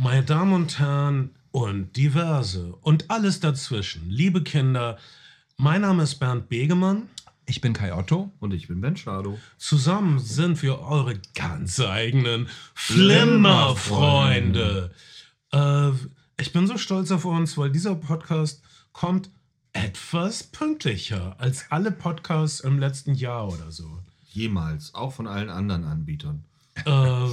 Meine Damen und Herren und diverse und alles dazwischen, liebe Kinder, mein Name ist Bernd Begemann. Ich bin Kai Otto. Und ich bin Ben Schado. Zusammen sind wir eure ganz eigenen Flimmerfreunde. Äh, ich bin so stolz auf uns, weil dieser Podcast kommt etwas pünktlicher als alle Podcasts im letzten Jahr oder so. Jemals, auch von allen anderen Anbietern. Äh,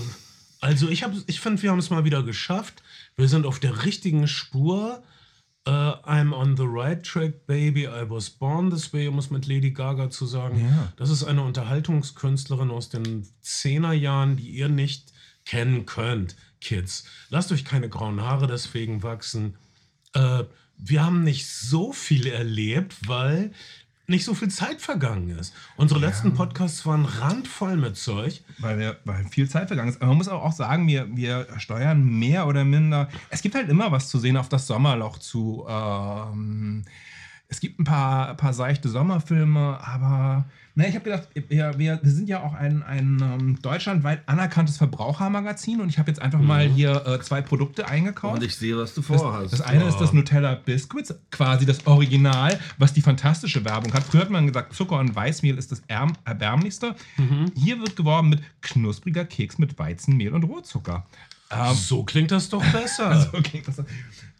also ich, hab- ich finde, wir haben es mal wieder geschafft. Wir sind auf der richtigen Spur. Äh, I'm on the right track, baby. I was born this way, um es mit Lady Gaga zu sagen. Ja. Das ist eine Unterhaltungskünstlerin aus den 10er Jahren, die ihr nicht kennen könnt, Kids. Lasst euch keine grauen Haare deswegen wachsen. Äh, wir haben nicht so viel erlebt, weil nicht so viel Zeit vergangen ist. Unsere letzten Podcasts waren randvoll mit Zeug. Weil, wir, weil viel Zeit vergangen ist. Aber man muss auch, sagen, wir, wir steuern mehr oder minder. Es gibt halt immer was zu sehen auf das Sommerloch zu. Ähm, es gibt ein paar, ein paar seichte Sommerfilme, aber na, ich habe gedacht, wir, wir, sind ja auch ein, ein ähm, deutschlandweit anerkanntes Verbrauchermagazin und ich habe jetzt einfach mal hier äh, zwei Produkte eingekauft. Und ich sehe, was du Das, vorhast. das eine ist das Nutella Biscuits, quasi das Original, was die fantastische Werbung hat. Früher hat man gesagt, Zucker und Weißmehl ist das erm erbärmlichste. Hier wird geworben mit knuspriger Keks mit Weizenmehl und Rohrzucker. Ähm, So klingt das doch besser. so klingt das.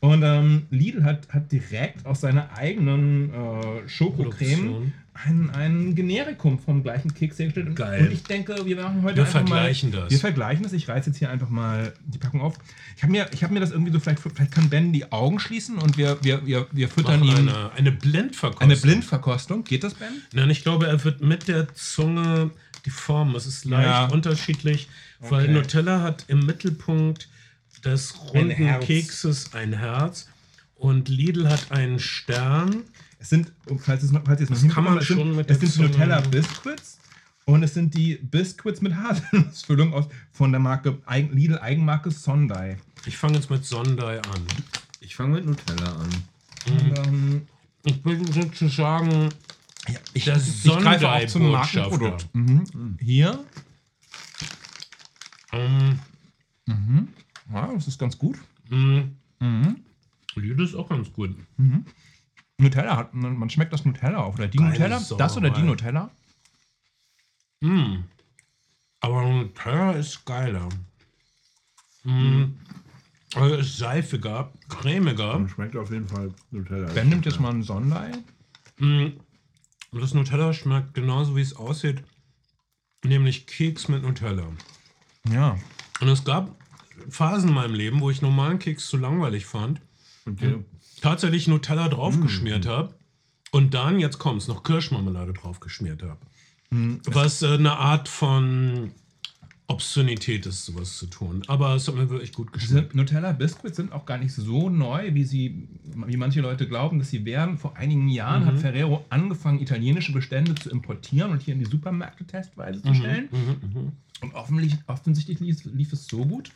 Und ähm, Lidl hat, hat direkt aus seiner eigenen äh, Schokocreme ein, ein Generikum vom gleichen Keks hergestellt. Und- Geil. Und ich denke, wir machen heute Wir einfach vergleichen mal, das. Wir vergleichen das. Ich reiße jetzt hier einfach mal die Packung auf. Ich habe mir, ich hab mir das irgendwie so, vielleicht, vielleicht kann Ben die Augen schließen und wir, wir, wir, wir füttern ihm eine, eine Blindverkostung. eine Blindverkostung. Geht das, Ben? Nein, ich glaube, er wird mit der Zunge die Form. Es ist leicht Ja. unterschiedlich, weil Okay. Nutella hat im Mittelpunkt des Ein runden Herz. Kekses ein Herz und Lidl hat einen Stern. Es sind, falls ihr es noch, falls ihr es noch kann man mitbekommen schon mit es der sind Nutella Biscuits und es sind die Biscuits mit Haselnussfüllung aus von der Marke Eigen- Lidl Eigenmarke Sondai. Ich fange jetzt mit Sondai an. Ich fange mit Nutella an. Und, ähm, Ich bin sozusagen ich, der ich greife auch zum. Markenprodukt. Mhm. Hier, Ähm, ja, das ist ganz gut. mh, Mhm. Lidl ist auch ganz gut. Nutella hat, man man schmeckt das Nutella auf. Oder die Geile Nutella? Das oder die. Nutella? Mm. Aber Nutella ist geiler. Mm. Also ist seifiger, cremiger. Und schmeckt auf jeden Fall Nutella. Ben nimmt jetzt mal einen Sondei. Mm. Und das Nutella schmeckt genauso wie es aussieht, nämlich Keks mit Nutella. Ja. Und es gab Phasen in meinem Leben, wo ich normalen Keks zu langweilig fand, Okay. tatsächlich Nutella draufgeschmiert habe und dann, jetzt kommt's, noch Kirschmarmelade draufgeschmiert habe. Was äh, eine Art von Obszönität ist, sowas zu tun. Aber es hat mir wirklich gut Diese geschmeckt. Nutella Biscuits sind auch gar nicht so neu, wie sie, wie manche Leute glauben, dass sie wären. Vor einigen Jahren Mhm. hat Ferrero angefangen, italienische Bestände zu importieren und hier in die Supermärkte testweise Mhm. zu stellen. Und offensichtlich, offensichtlich lief, lief es so gut,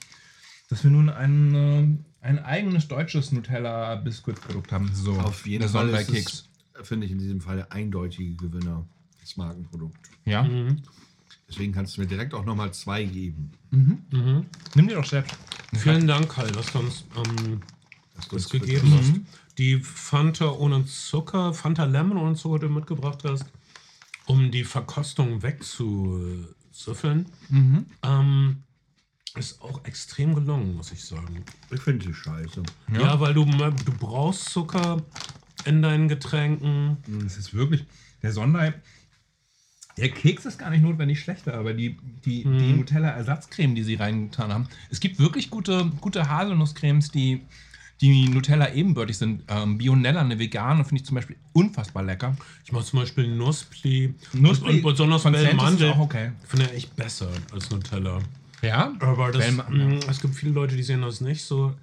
dass wir nun ein, äh, ein eigenes deutsches Nutella Biscuit Produkt haben. So, Auf jeden der Fall ist Keks. es, finde ich, in diesem Fall der eindeutige Gewinner des Markenprodukts. Ja. Mhm. Deswegen kannst du mir direkt auch nochmal zwei geben. Nimm dir doch selbst. Vielen Dank, Kai, dass du uns ähm, das uns gegeben hast. Die Fanta ohne Zucker, Fanta Lemon ohne Zucker, die du mitgebracht hast, um die Verkostung wegzusüffeln, ähm, ist auch extrem gelungen, muss ich sagen. Ich finde sie scheiße. Ja, weil du, du brauchst Zucker in deinen Getränken. Es ist wirklich, der Sondei, der Keks ist gar nicht notwendig schlechter, aber die, die, die Nutella-Ersatzcreme, die sie reingetan haben, es gibt wirklich gute, gute Haselnusscremes, die, die Nutella ebenbürtig sind. Ähm, Bionella, eine vegane, finde ich zum Beispiel unfassbar lecker. Ich mache zum Beispiel Nusspli. Nuspli und besonders Bellmandel. auch okay. Finde ich echt besser als Nutella. Ja? Aber das, mh, es gibt viele Leute, die sehen das nicht so.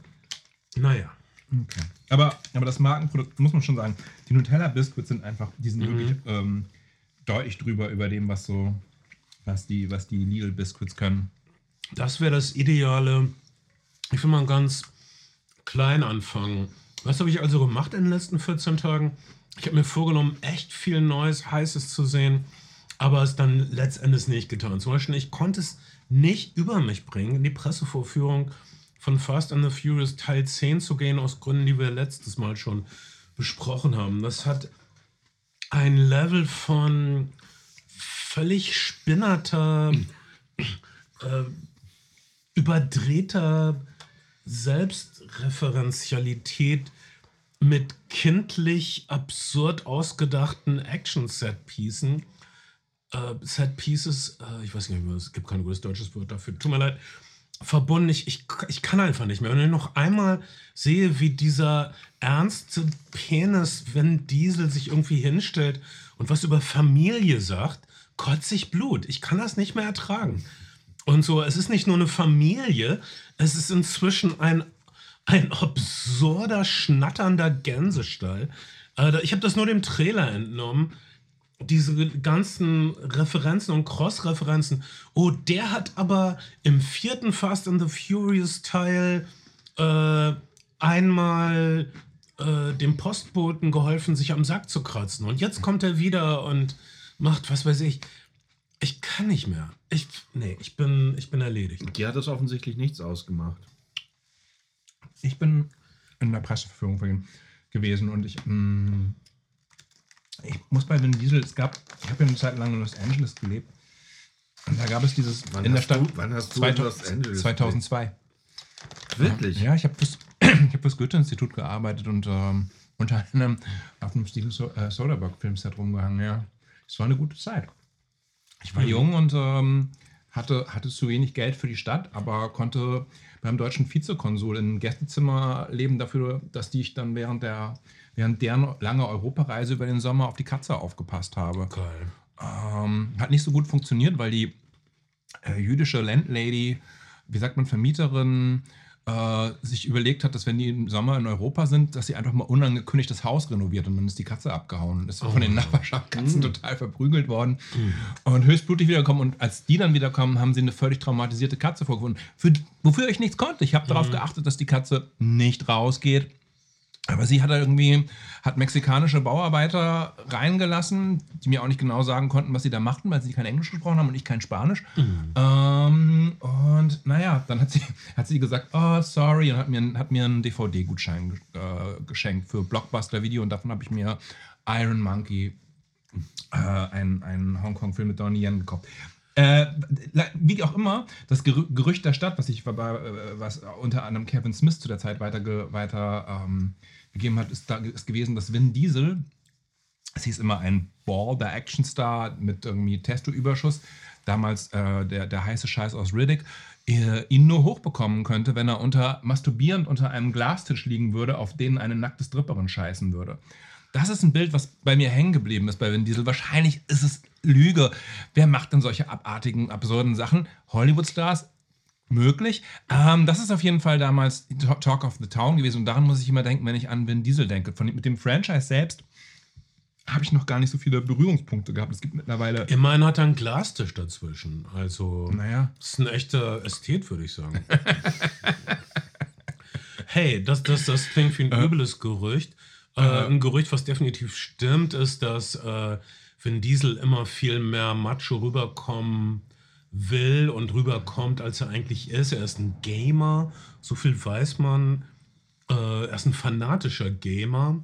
Naja. Okay. Aber, aber das Markenprodukt, muss man schon sagen, die Nutella-Biscuits sind einfach, die sind wirklich ähm, deutlich drüber über dem, was so, was die, was die Lidl-Biscuits können. Das wäre das Ideale. Ich will mal ganz klein anfangen. Was habe ich also gemacht in den letzten 14 Tagen? Ich habe mir vorgenommen, echt viel Neues, Heißes zu sehen, aber es dann letztendlich nicht getan. Zum Beispiel, ich konnte es nicht über mich bringen, die Pressevorführung von Fast and the Furious Teil 10 zu gehen, aus Gründen, die wir letztes Mal schon besprochen haben. Das hat ein Level von völlig spinnerter, äh, überdrehter Selbstreferenzialität mit kindlich absurd ausgedachten Action-Set-Pieces. Äh, Set-Pieces, äh, ich weiß nicht es gibt kein gutes deutsches Wort dafür, tut mir leid, verbunden. Ich, ich, ich kann einfach nicht mehr. Wenn ich noch einmal sehe, wie dieser ernste Penis, wenn Diesel sich irgendwie hinstellt und was über Familie sagt, kotze ich Blut. Ich kann das nicht mehr ertragen. Und so, es ist nicht nur eine Familie, es ist inzwischen ein, ein absurder, schnatternder Gänsestall. Äh, ich habe das nur dem Trailer entnommen. Diese ganzen Referenzen und Cross-Referenzen. Oh, der hat aber im vierten Fast and the Furious Teil äh, einmal äh, dem Postboten geholfen, sich am Sack zu kratzen. Und jetzt kommt er wieder und macht, was weiß ich. Ich kann nicht mehr. Ich, nee, ich bin, ich bin erledigt. Dir hat das offensichtlich nichts ausgemacht. Ich bin in der Presseverführung gewesen und ich, mh, ich muss bei Vin Diesel, es gab, ich habe ja eine Zeit lang in Los Angeles gelebt und da gab es dieses Wann in der Stadt du- wann hast du in Los Angeles 2002. Wirklich? Ja, ich habe fürs, hab fürs Goethe-Institut gearbeitet und ähm, unter anderem auf dem Steven so äh, Soderbergh-Filmset rumgehangen. Ja, es war eine gute Zeit. Ich war jung und ähm, hatte, hatte zu wenig Geld für die Stadt, aber konnte beim deutschen Vizekonsul in einem Gästezimmer leben dafür, dass die ich dann während der während deren lange Europareise über den Sommer auf die Katze aufgepasst habe. Geil. Ähm, hat nicht so gut funktioniert, weil die äh, jüdische Landlady, wie sagt man, Vermieterin, äh, sich überlegt hat, dass wenn die im Sommer in Europa sind, dass sie einfach mal unangekündigt das Haus renoviert und dann ist die Katze abgehauen und ist von den Nachbarschaftskatzen total verprügelt worden und höchstblutig wiedergekommen. Und als die dann wiederkommen, haben sie eine völlig traumatisierte Katze vorgefunden, für, wofür ich nichts konnte. Ich habe darauf geachtet, dass die Katze nicht rausgeht. Aber sie hat da irgendwie, hat mexikanische Bauarbeiter reingelassen, die mir auch nicht genau sagen konnten, was sie da machten, weil sie kein Englisch gesprochen haben und ich kein Spanisch. Ähm, und naja, dann hat sie, hat sie gesagt, oh, sorry, und hat mir, hat mir einen DVD-Gutschein äh, geschenkt für Blockbuster-Video und davon habe ich mir Iron Monkey, äh, einen, einen Hongkong-Film mit Donnie Yen gekauft. Äh, wie auch immer, das Gerü Gerücht der Stadt, was ich äh, was unter anderem Kevin Smith zu der Zeit weiter, weiter ähm, gegeben hat, ist, da, ist gewesen, dass Vin Diesel, es hieß immer ein Ball, der Actionstar mit irgendwie Testo-Überschuss, damals äh, der, der heiße Scheiß aus Riddick, äh, ihn nur hochbekommen könnte, wenn er unter masturbierend unter einem Glastisch liegen würde, auf den eine nackte Stripperin scheißen würde. Das ist ein Bild, was bei mir hängen geblieben ist bei Vin Diesel. Wahrscheinlich ist es Lüge. Wer macht denn solche abartigen, absurden Sachen? Hollywood-Stars? Möglich. Ähm, das ist auf jeden Fall damals Talk of the Town gewesen. Und daran muss ich immer denken, wenn ich an Vin Diesel denke. Von, mit dem Franchise selbst habe ich noch gar nicht so viele Berührungspunkte gehabt. Es gibt mittlerweile. Immerhin hat er einen Glastisch dazwischen. Also, Naja. das ist ein echter Ästhet, würde ich sagen. hey, das, das, das klingt wie ein übles Gerücht. Äh, ein Gerücht, was definitiv stimmt, ist, dass äh, Vin Diesel immer viel mehr Macho rüberkommen will und rüberkommt, als er eigentlich ist. Er ist ein Gamer, so viel weiß man. Äh, er ist ein fanatischer Gamer.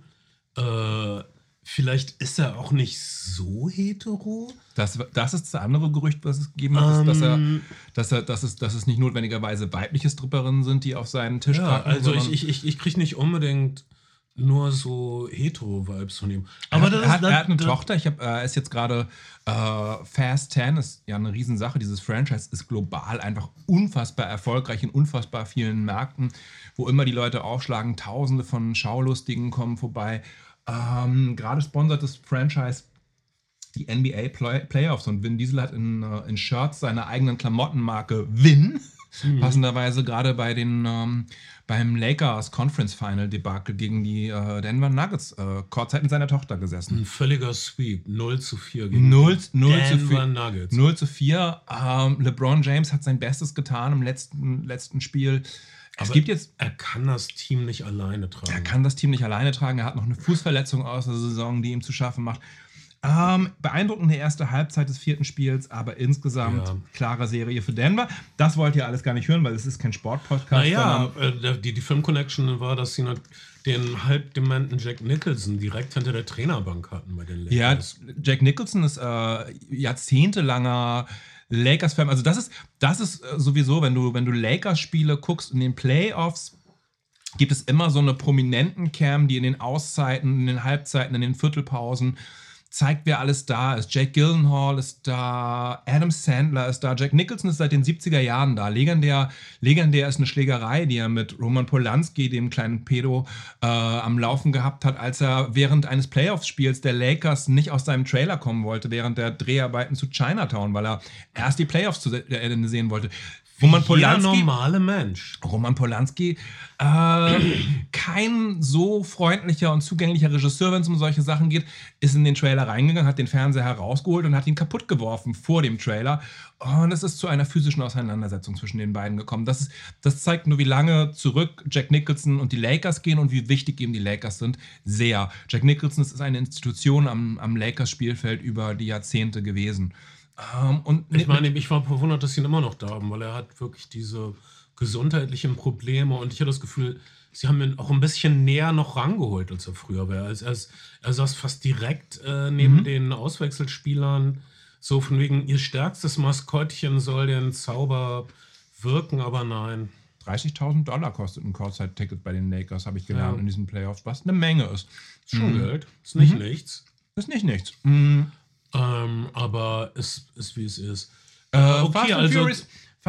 Äh, vielleicht ist er auch nicht so hetero. Das, das ist das andere Gerücht, was es gegeben hat, ist, dass, er, Ähm. dass, er, dass, es, dass es nicht notwendigerweise weibliche Stripperinnen sind, die auf seinen Tisch Ja, packen, also ich, ich, ich kriege nicht unbedingt nur so hetero-Vibes von ihm. Aber er, das hat, das- er hat eine das- Tochter. Ich hab, äh, er ist jetzt gerade äh, Fast 10 ist ja eine Riesensache. Dieses Franchise ist global einfach unfassbar erfolgreich in unfassbar vielen Märkten, wo immer die Leute aufschlagen. Tausende von Schaulustigen kommen vorbei. Ähm, gerade sponsert das Franchise die NBA Play Playoffs und Vin Diesel hat in, äh, in Shirts seiner eigenen Klamottenmarke Vin. Passenderweise gerade bei den ähm, beim Lakers Conference Final Debakel gegen die äh, Denver Nuggets äh, kurzzeit mit seiner Tochter gesessen. Ein völliger Sweep. 0 zu 4 gegen 0, 0 zu Denver 4. Nuggets. 0 zu 4. Ähm, LeBron James hat sein Bestes getan im letzten, letzten Spiel. Es Aber gibt jetzt, Er kann das Team nicht alleine tragen. er kann das Team nicht alleine tragen. Er hat noch eine Fußverletzung aus der Saison, die ihm zu schaffen macht. Ähm, beeindruckende erste Halbzeit des vierten Spiels, aber insgesamt Ja. klare Serie für Denver. Das wollt ihr alles gar nicht hören, weil es ist kein Sportpodcast. Naja, äh, die, die Film-Connection war, dass sie den halbdementen Jack Nicholson direkt hinter der Trainerbank hatten bei den Ja, Lakers. Jack Nicholson ist äh, jahrzehntelanger Lakers-Fan. Also das ist, das ist äh, sowieso, wenn du, wenn du Lakers-Spiele guckst in den Playoffs, gibt es immer so eine prominenten Cam, die in den Auszeiten, in den Halbzeiten, in den Viertelpausen zeigt, wer alles da ist. Jake Gyllenhaal ist da, Adam Sandler ist da, Jack Nicholson ist seit den 70er Jahren da. Legendär, legendär ist eine Schlägerei, die er mit Roman Polanski, dem kleinen Pedo, äh, am Laufen gehabt hat, als er während eines Playoffs-Spiels der Lakers nicht aus seinem Trailer kommen wollte, während der Dreharbeiten zu Chinatown, weil er erst die Playoffs zu Ende sehen wollte. Roman Jeder Polanski, normale Mensch. Roman Polanski, äh, kein so freundlicher und zugänglicher Regisseur, wenn es um solche Sachen geht, ist in den Trailer reingegangen, hat den Fernseher herausgeholt und hat ihn kaputt geworfen vor dem Trailer. Und es ist zu einer physischen Auseinandersetzung zwischen den beiden gekommen. Das, ist, das zeigt nur, wie lange zurück Jack Nicholson und die Lakers gehen und wie wichtig ihm die Lakers sind. Sehr. Jack Nicholson ist eine Institution am, am Lakers-Spielfeld über die Jahrzehnte gewesen. Ähm, und Ich meine, ich war verwundert, dass sie ihn immer noch da haben, weil er hat wirklich diese gesundheitlichen Probleme und ich habe das Gefühl, sie haben ihn auch ein bisschen näher noch rangeholt, als er früher war. Also er, ist, er saß fast direkt äh, neben Mhm. den Auswechselspielern, so von wegen, ihr stärkstes Maskottchen soll den Zauber wirken, aber nein. 30.000 Dollar kostet ein Courtside-Ticket bei den Lakers, habe ich gelernt Ja. in diesen Playoffs, was eine Menge ist. Ist schon Geld, ist nicht nichts. Ist nicht nichts. Mhm. Ähm, aber es ist, wie es ist. Äh, okay, also Furious-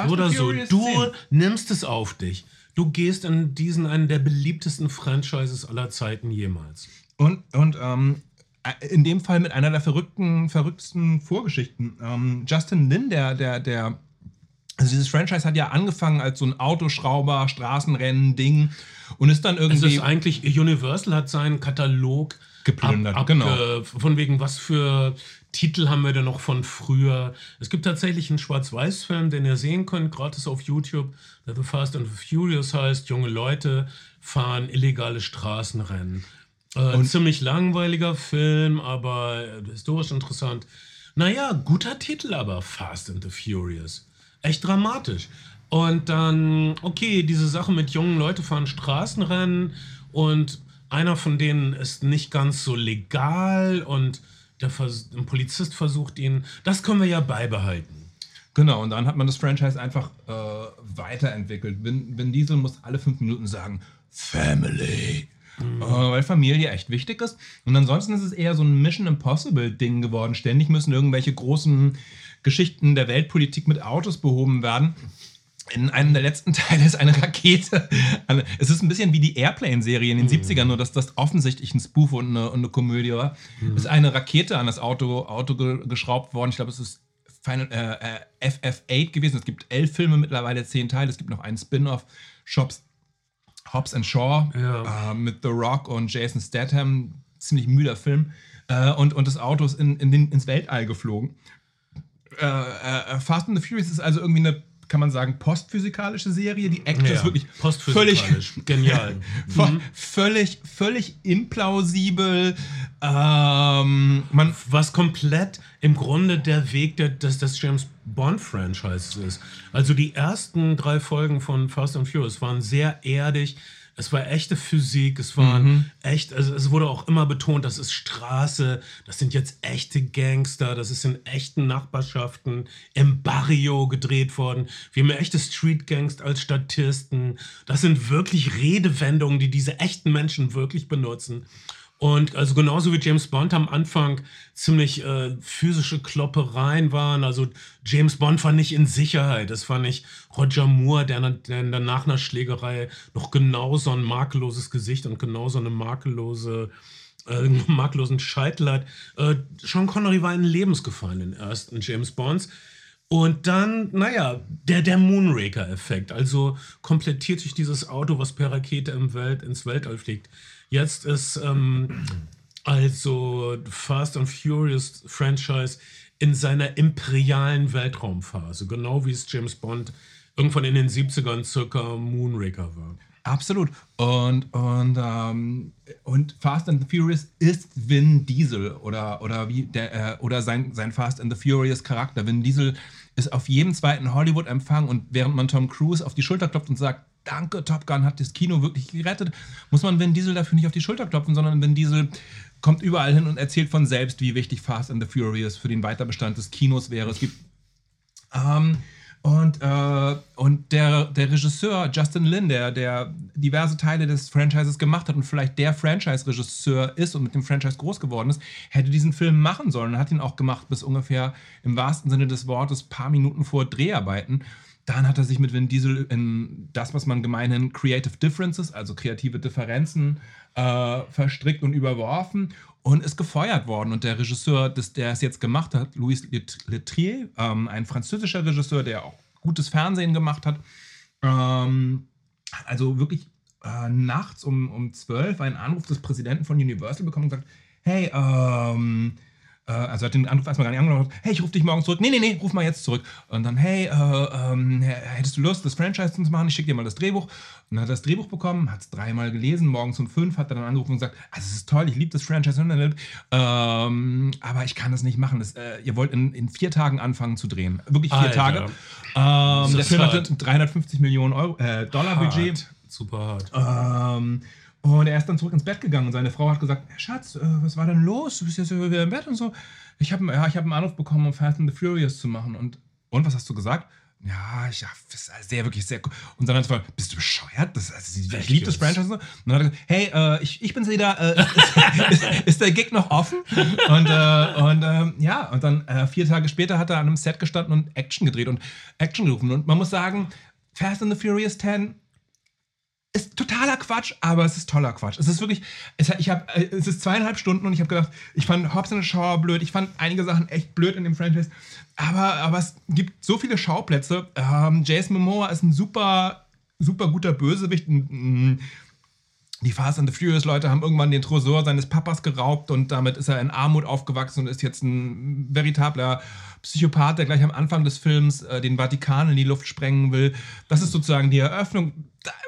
oder so. Du 10. nimmst es auf dich. Du gehst in diesen einen der beliebtesten Franchises aller Zeiten jemals. Und, und ähm, in dem Fall mit einer der verrückten, verrücktesten Vorgeschichten. Ähm, Justin Lin, der, der, der, also dieses Franchise hat ja angefangen als so ein Autoschrauber, Straßenrennen-Ding und ist dann Es irgendwie. ist eigentlich, Universal hat seinen Katalog Geplündert, genau. Von wegen, was für Titel haben wir denn noch von früher? Es gibt tatsächlich einen Schwarz-Weiß-Film, den ihr sehen könnt, gratis auf YouTube, der The Fast and the Furious heißt. Junge Leute fahren illegale Straßenrennen. Äh, ziemlich langweiliger Film, aber äh, historisch interessant. Naja, guter Titel aber, Fast and the Furious. Echt dramatisch. Und dann, okay, diese Sache mit jungen Leute fahren Straßenrennen und einer von denen ist nicht ganz so legal und der Vers ein Polizist versucht ihn. Das können wir ja beibehalten. Genau, und dann hat man das Franchise einfach äh, weiterentwickelt. Vin, Vin Diesel muss alle fünf Minuten sagen, Family. Äh, weil Familie echt wichtig ist. Und ansonsten ist es eher so ein Mission Impossible-Ding geworden. Ständig müssen irgendwelche großen Geschichten der Weltpolitik mit Autos behoben werden. In einem der letzten Teile ist eine Rakete. Es ist ein bisschen wie die Airplane-Serie in den 70ern, nur dass das offensichtlich ein Spoof und eine, und eine Komödie war. Ist eine Rakete an das Auto, Auto ge, geschraubt worden. Ich glaube, es ist Final, äh, äh, FF8 gewesen. Es gibt elf Filme mittlerweile, zehn Teile. Es gibt noch einen Spin-off, Shops, Hobbs and Shaw, Ja. äh, mit The Rock und Jason Statham. Ziemlich müder Film. Äh, und, und das Auto ist in, in den, ins Weltall geflogen. Äh, äh, Fast and the Furious ist also irgendwie eine, kann man sagen, postphysikalische Serie. Die Action ist wirklich völlig. Genial. Mhm. völlig, völlig implausibel. Ähm, man, was komplett im Grunde der Weg der, des, des James Bond-Franchises ist. Also die ersten drei Folgen von Fast and Furious waren sehr erdig. Es war echte Physik, es waren echt, also es wurde auch immer betont, das ist Straße, das sind jetzt echte Gangster, das ist in echten Nachbarschaften im Barrio gedreht worden. Wir haben echte Street Gangster als Statisten. Das sind wirklich Redewendungen, die diese echten Menschen wirklich benutzen. Und also genauso wie James Bond am Anfang ziemlich äh, physische Kloppereien waren. Also James Bond war nicht in Sicherheit. Es war nicht Roger Moore, der, der nach einer Schlägerei noch genau so ein makelloses Gesicht und genau so eine makellose äh, makellosen Scheitel hat. Äh, Sean Connery war in Lebensgefahr in den ersten James Bonds. Und dann, naja, der, der Moonraker-Effekt. Also komplettiert sich dieses Auto, was per Rakete im Welt, ins Weltall fliegt. Jetzt ist ähm, also Fast and Furious Franchise in seiner imperialen Weltraumphase. Genau wie es James Bond irgendwann in den 70ern circa Moonraker war. Absolut. Und, und, ähm, und Fast and the Furious ist Vin Diesel oder, oder, wie der, äh, oder sein, sein Fast and the Furious Charakter. Vin Diesel ist auf jedem zweiten Hollywood-Empfang und während man Tom Cruise auf die Schulter klopft und sagt, danke, Top Gun hat das Kino wirklich gerettet, muss man Vin Diesel dafür nicht auf die Schulter klopfen, sondern Vin Diesel kommt überall hin und erzählt von selbst, wie wichtig Fast and the Furious für den Weiterbestand des Kinos wäre. Es gibt ähm, und, äh, und der, der Regisseur Justin Lin, der, der diverse Teile des Franchises gemacht hat und vielleicht der Franchise-Regisseur ist und mit dem Franchise groß geworden ist, hätte diesen Film machen sollen und hat ihn auch gemacht bis ungefähr im wahrsten Sinne des Wortes paar Minuten vor Dreharbeiten. Dann hat er sich mit Vin Diesel in das, was man gemeinhin Creative Differences, also kreative Differenzen, äh, verstrickt und überworfen und ist gefeuert worden. Und der Regisseur, das, der es jetzt gemacht hat, Louis Letrier, ähm, ein französischer Regisseur, der auch gutes Fernsehen gemacht hat, ähm, also wirklich äh, nachts um, um 12 einen Anruf des Präsidenten von Universal bekommen und gesagt, hey, ähm, äh, also hat den Anruf erstmal gar nicht angenommen, hey, ich rufe dich morgen zurück. Nee, nee, nee, ruf mal jetzt zurück. Und dann, hey, äh, ähm, hättest du Lust, das Franchise zu machen? Ich schicke dir mal das Drehbuch. Und dann hat er das Drehbuch bekommen, hat es dreimal gelesen, morgens um fünf hat er dann angerufen und gesagt, also es ist toll, ich liebe das Franchise, ähm, aber ich kann das nicht machen. Das, äh, ihr wollt in, in, vier Tagen anfangen zu drehen. Wirklich vier Alter. Tage. Ähm, der Film hatte ein 350 Millionen Euro, äh, Dollar Hart. Budget. Super hart. Ähm, und er ist dann zurück ins Bett gegangen und seine Frau hat gesagt, Schatz, äh, was war denn los? Du bist jetzt wieder im Bett und so. Ich habe ja, hab einen Anruf bekommen, um Fast and the Furious zu machen. Und, und was hast du gesagt? Ja, ich ja, ist sehr, wirklich sehr cool. Und dann hat gesagt, bist du bescheuert? Das, also, ich liebe das? Franchise. Und dann hat er gesagt, hey, äh, ich, ich bin's wieder. Äh, ist, ist, ist der Gig noch offen? Und, äh, und ähm, ja, und dann äh, vier Tage später hat er an einem Set gestanden und Action gedreht und Action gerufen. Und man muss sagen, Fast and the Furious 10 ist totaler Quatsch, aber es ist toller Quatsch. Es ist wirklich, es, ich hab, äh, es ist zweieinhalb Stunden und ich habe gedacht, ich fand Hobbs and Shaw blöd, ich fand einige Sachen echt blöd in dem Franchise, aber, aber es gibt so viele Schauplätze. Ähm, Jason Momoa ist ein super, super guter Bösewicht. ein- ein- Die Fast and the Furious Leute haben irgendwann den Tresor seines Papas geraubt und damit ist er in Armut aufgewachsen und ist jetzt ein veritabler Psychopath, der gleich am Anfang des Films äh, den Vatikan in die Luft sprengen will. Das ist sozusagen die Eröffnung.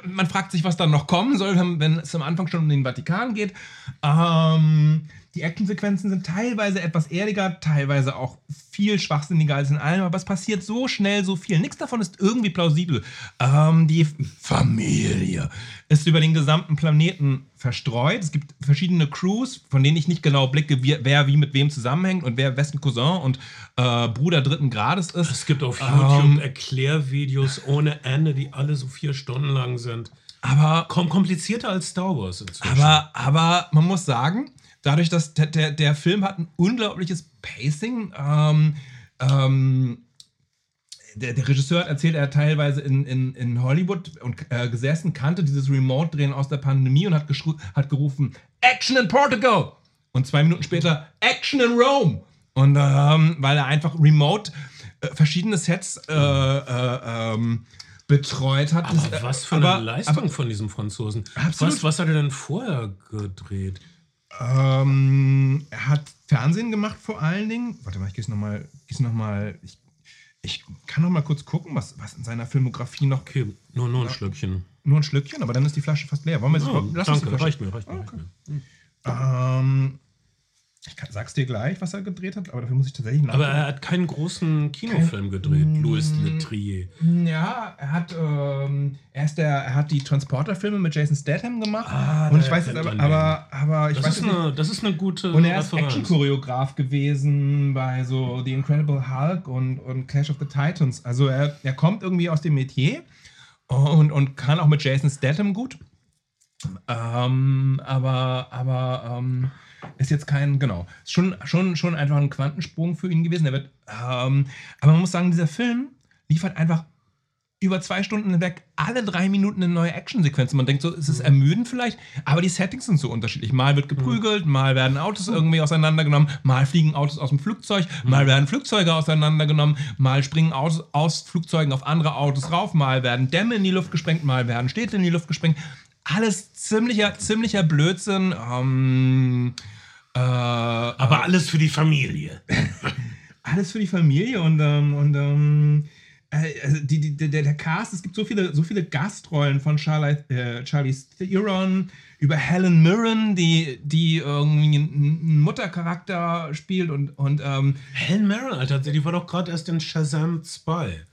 Man fragt sich, was dann noch kommen soll, wenn es am Anfang schon um den Vatikan geht. Ähm, die Actionsequenzen sind teilweise etwas erdiger, teilweise auch viel schwachsinniger als in allem, aber es passiert so schnell so viel. Nichts davon ist irgendwie plausibel. Ähm, die Familie ist über den gesamten Planeten verstreut. Es gibt verschiedene Crews, von denen ich nicht genau blicke, wie, wer wie mit wem zusammenhängt und wer wessen Cousin und äh, Bruder dritten Grades ist. Es gibt auf Ähm. YouTube Erklärvideos ohne Ende, die alle so vier Stunden lang sind. Aber komplizierter als Star Wars inzwischen. Aber, aber man muss sagen, dadurch, dass der, der, der Film hat ein unglaubliches Pacing. Ähm, ähm, der, der Regisseur hat erzählt, er hat teilweise in, in, in Hollywood und, äh, gesessen, kannte dieses Remote-Drehen aus der Pandemie und hat, hat gerufen, Action in Portugal! Und zwei Minuten später, Action in Rome! Und ähm, weil er einfach remote äh, verschiedene Sets äh, äh, ähm, betreut hat. aber Das- was für eine aber- Leistung aber- von diesem Franzosen. Absolut. Was, was hat er denn vorher gedreht? Ähm, er hat Fernsehen gemacht vor allen Dingen. Warte mal, ich gehe noch mal, geh's noch mal ich, ich kann noch mal kurz gucken, was, was in seiner Filmografie noch. Okay, nur, nur ein Schlückchen. Nur ein Schlückchen, aber dann ist die Flasche fast leer. Wollen wir jetzt, Ja, lass uns die danke, reicht mir, reicht mir. Reicht mir. Ähm, ich kann, sag's dir gleich, was er gedreht hat, aber dafür muss ich tatsächlich Aber nachgucken. er hat keinen großen Kinofilm gedreht, Louis Letrier. ja, er hat, ähm, er ist der, er hat die Transporter-Filme mit Jason Statham gemacht. Ah, und ich weiß jetzt aber, aber, aber ich Das weiß ist, nicht, eine, das ist eine gute Und er ist. Action-Choreograf gewesen bei so The Incredible Hulk und, und Clash of the Titans. Also er, er kommt irgendwie aus dem Metier und, und kann auch mit Jason Statham gut. Ähm, aber aber ähm, ist jetzt kein, genau, ist schon, schon, schon einfach ein Quantensprung für ihn gewesen. Er wird, ähm, aber man muss sagen, dieser Film liefert einfach über zwei Stunden hinweg alle drei Minuten eine neue Actionsequenz. Man denkt so, es ist ermüdend vielleicht, aber die Settings sind so unterschiedlich. Mal wird geprügelt, mal werden Autos irgendwie auseinandergenommen, mal fliegen Autos aus dem Flugzeug, mal werden Flugzeuge auseinandergenommen, mal springen Autos aus Flugzeugen auf andere Autos rauf, mal werden Dämme in die Luft gesprengt, mal werden Städte in die Luft gesprengt. Alles ziemlicher, ziemlicher Blödsinn. Ähm, äh, Aber alles für die Familie. alles für die Familie und, ähm, und ähm, äh, also die, die, der, der Cast, es gibt so viele, so viele Gastrollen von Charlie, äh, Charlize Theron über Helen Mirren, die, die irgendwie einen Muttercharakter spielt und, und ähm, Helen Mirren, Alter, die war doch gerade erst in Shazam 2.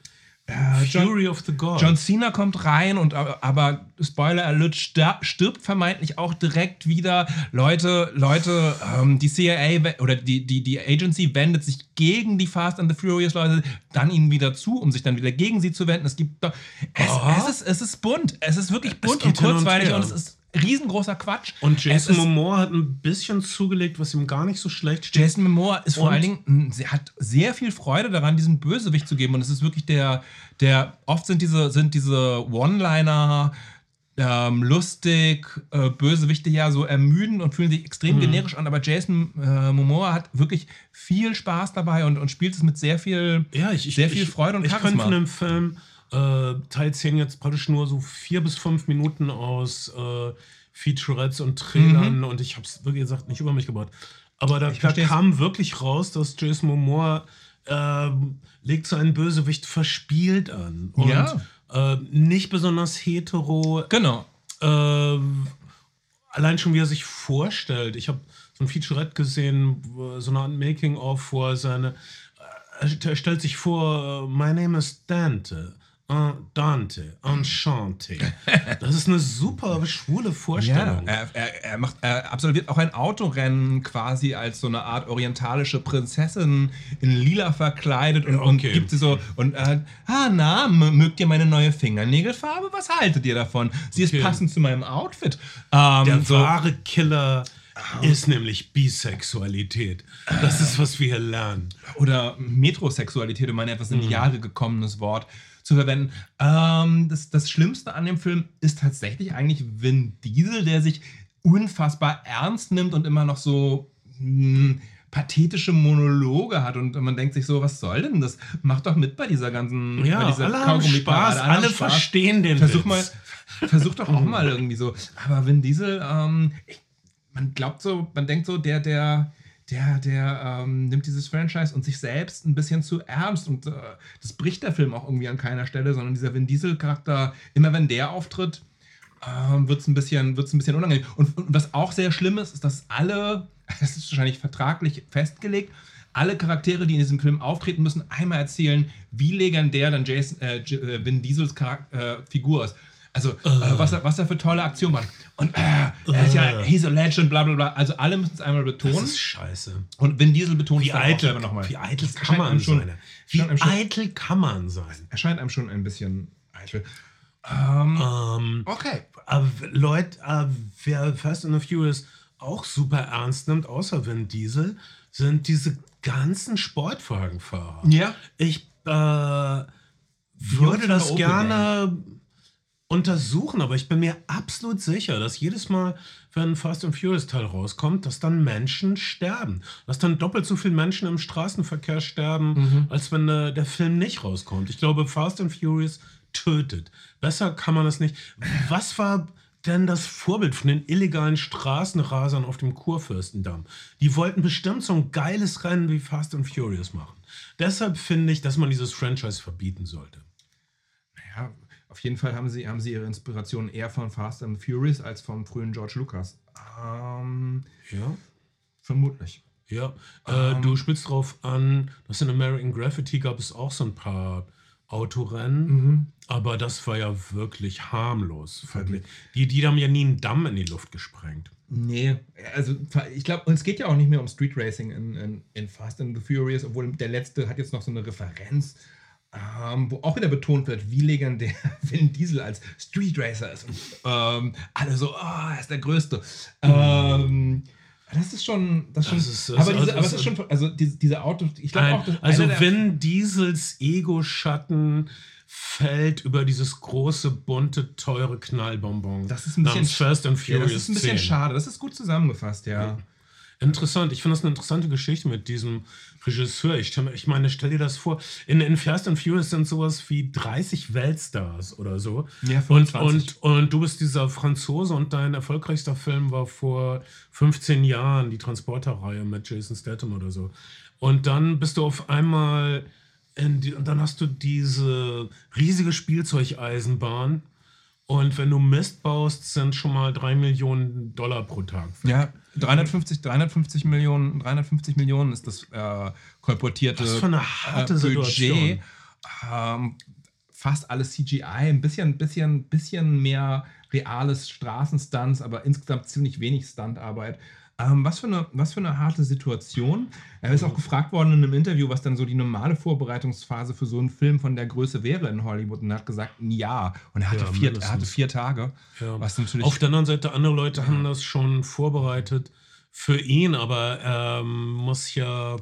äh, John, Fury of the Gods. John Cena kommt rein und aber, aber Spoiler Alert stirbt, vermeintlich auch direkt wieder. Leute, Leute, ähm, die CIA oder die, die, die Agency wendet sich gegen die Fast and the Furious Leute, dann ihnen wieder zu, um sich dann wieder gegen sie zu wenden. Es gibt doch, es, Oh. es, ist, es ist bunt. Es ist wirklich bunt und und kurzweilig her. und, es ist riesengroßer Quatsch. und Jason Momoa hat ein bisschen zugelegt, was ihm gar nicht so schlecht steht. Jason Momoa ist vor allen Dingen, sie hat sehr viel Freude daran, diesen Bösewicht zu geben. Und es ist wirklich der, der, oft sind diese, sind diese One-Liner ähm, lustig, äh, Bösewichte ja so ermüden und fühlen sich extrem Mhm. generisch an. Aber Jason äh, Momoa hat wirklich viel Spaß dabei und, und spielt es mit sehr viel, Ja, ich, ich, sehr viel ich, Freude und Ich Charisma. von dem Film äh, Teil 10 jetzt praktisch nur so vier bis fünf Minuten aus äh, Featurettes und Trailern und ich habe es wirklich gesagt nicht über mich gebaut. Aber da, da kam wirklich raus, dass Jason Momoa ähm, legt seinen Bösewicht verspielt an und Ja. äh, nicht besonders hetero. Genau. Äh, allein schon, wie er sich vorstellt. Ich habe so ein Featurette gesehen, so eine Art Making-of, wo er seine. äh, Er stellt sich vor, my name is Dante. Dante, Enchanté. Das ist eine super schwule Ja, Vorstellung. er, er, er, macht, er absolviert auch ein Autorennen quasi als so eine Art orientalische Prinzessin in lila verkleidet und, und Okay. gibt sie so und äh, ah na, mögt ihr meine neue Fingernägelfarbe? Was haltet ihr davon? Sie ist Okay. passend zu meinem Outfit. Ähm, Der so, wahre Killer ist nämlich Bisexualität. Das ist, was wir hier lernen. oder Metrosexualität, um ein etwas in die Jahre gekommenes Wort zu verwenden. Ähm, das, das Schlimmste an dem Film ist tatsächlich eigentlich Vin Diesel, der sich unfassbar ernst nimmt und immer noch so mh, pathetische Monologe hat und man denkt sich so, was soll denn das? Mach doch mit bei dieser ganzen bei Ja, dieser alle haben. Spaß, haben alle Spaß. verstehen den Versuch Witz. mal, versuch doch auch mal irgendwie so. Aber Vin Diesel, ähm, ich, man glaubt so, man denkt so, der, der, der, der ähm, nimmt dieses Franchise und sich selbst ein bisschen zu ernst und äh, das bricht der Film auch irgendwie an keiner Stelle, sondern dieser Vin Diesel-Charakter, immer wenn der auftritt, ähm, wird es ein, bisschen- ein bisschen unangenehm. Und, und was auch sehr schlimm ist, ist, dass alle, das ist wahrscheinlich vertraglich festgelegt, alle Charaktere, die in diesem Film auftreten, müssen einmal erzählen, wie legendär dann Jason, äh, äh, Vin Diesels Charak äh, Figur ist. Also, äh, was, er, was er für tolle Aktionen macht. Und äh, er ist ja, he's a legend, bla bla bla. Also, alle müssen es einmal Das betonen. ist scheiße. Und Vin Diesel betont Wie es auch eitel, selber nochmal. wie eitel Das kann man schon- sein? Wie eitel kann man sein? erscheint einem schon ein bisschen eitel. Ähm, Ähm, okay. aber Leute, äh, wer Fast and the Furious auch super ernst nimmt, außer Vin Diesel, sind diese ganzen Sportwagenfahrer. Ja. Ich äh, würde das gerne untersuchen, aber ich bin mir absolut sicher, dass jedes Mal, wenn ein Fast and Furious Teil rauskommt, dass dann Menschen sterben. Dass dann doppelt so viele Menschen im Straßenverkehr sterben, als wenn äh, der Film nicht rauskommt. Ich glaube, Fast and Furious tötet. Besser kann man das nicht. Was war denn das Vorbild von den illegalen Straßenrasern auf dem Kurfürstendamm? Die wollten bestimmt so ein geiles Rennen wie Fast and Furious machen. Deshalb finde ich, dass man dieses Franchise verbieten sollte. Ja, auf jeden Fall haben sie, haben sie ihre Inspiration eher von Fast and Furious als vom frühen George Lucas. Ähm, Ja. vermutlich. Ja, äh, Ähm. du spielst drauf an, dass in American Graffiti gab es auch so ein paar Autorennen, Mhm. aber das war ja wirklich harmlos. Wirklich. Die, die haben ja nie einen Damm in die Luft gesprengt. Nee, also ich glaube, es geht ja auch nicht mehr um Street Racing in, in, in Fast and the Furious, obwohl der letzte hat jetzt noch so eine Referenz, ähm, wo auch wieder betont wird, wie legendär Vin Diesel als Street Racer ist. Und, ähm, alle so, oh, er ist der Größte. Ähm, das ist schon, das, schon, Das ist- das- aber, diese, also- aber es ist schon, also diese, diese Autos, ich glaube auch, dass also Vin Diesels Ego-Schatten fällt über dieses große, bunte, teure Knallbonbon. das ist ein bisschen, Fast and ja, Furious das ist ein bisschen 10. schade, das ist gut zusammengefasst, ja. Interessant. Ich finde das eine interessante Geschichte mit diesem Regisseur. Ich, ich meine, stell dir das vor. In, in Fast and Furious sind sowas wie 30 Weltstars oder so. Ja, und, 25. und, und du bist dieser Franzose und dein erfolgreichster Film war vor 15 Jahren die Transporter-Reihe mit Jason Statham oder so. Und dann bist du auf einmal in die, und dann hast du diese riesige Spielzeugeisenbahn. Und wenn du Mist baust, sind schon mal 3 Millionen Dollar pro Tag. Ja, 350, 350 Millionen, 350 Millionen ist das äh, kolportierte Was für eine harte äh, Situation. Ähm, fast alles CGI, ein bisschen, bisschen, bisschen mehr reales Straßenstunts, aber insgesamt ziemlich wenig Stuntarbeit. Ähm, was, für eine, was für eine harte Situation. Er ist auch gefragt worden in einem Interview, was dann so die normale Vorbereitungsphase für so einen Film von der Größe wäre in Hollywood. Und er hat gesagt, ein Jahr. Und er hatte, Ja, vier, er hatte vier Tage. Ja. Was natürlich Auf der anderen Seite, andere Leute haben das schon vorbereitet für ihn, aber er muss ja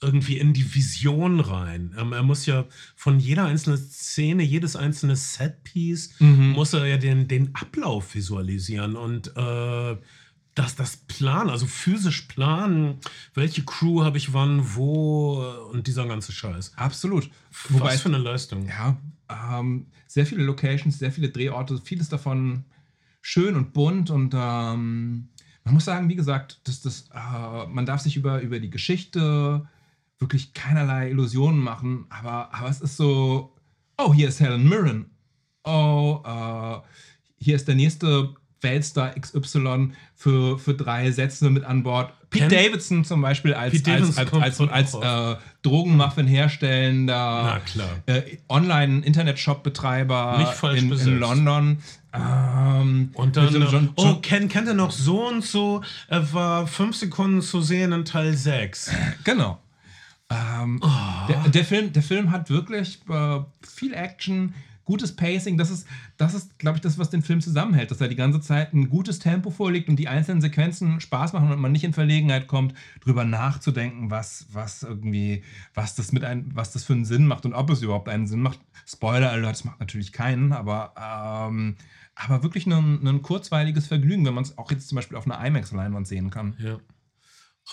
irgendwie in die Vision rein. Ähm, er muss ja von jeder einzelnen Szene, jedes einzelne Setpiece, muss er ja den, den Ablauf visualisieren und äh, das, das Plan, also physisch planen, welche Crew habe ich wann, wo äh, und dieser ganze Scheiß. absolut. Was für eine Leistung. Ja, ähm, sehr viele Locations, sehr viele Drehorte, vieles davon schön und bunt und ähm, man muss sagen, wie gesagt, dass das, äh, man darf sich über, über die Geschichte wirklich keinerlei Illusionen machen, aber, aber es ist so, oh, hier ist Helen Mirren, oh, äh, hier ist der nächste Weltstar XY für, für drei Sätze mit an Bord. Pete Ken- Davidson zum Beispiel als, Pete als, als, als, als, auch äh, Drogenmuffin herstellender äh, Online-Internet-Shop-Betreiber in, in. London. Ähm, Und dann, so- äh, so- oh, Ken, kennt er noch so und so? Er war fünf Sekunden zu sehen in Teil 6. Genau. Ähm, Oh. der, der, Film, der Film hat wirklich äh, viel Action, gutes Pacing. Das ist, das ist glaube ich, das, was den Film zusammenhält, dass er die ganze Zeit ein gutes Tempo vorlegt und die einzelnen Sequenzen Spaß machen und man nicht in Verlegenheit kommt, drüber nachzudenken, was, was irgendwie, was das mit ein, was das für einen Sinn macht und ob es überhaupt einen Sinn macht. Spoiler Alert, es macht natürlich keinen, aber ähm, aber wirklich ein, ein kurzweiliges Vergnügen, wenn man es auch jetzt zum Beispiel auf einer IMAX-Leinwand sehen kann. Ja.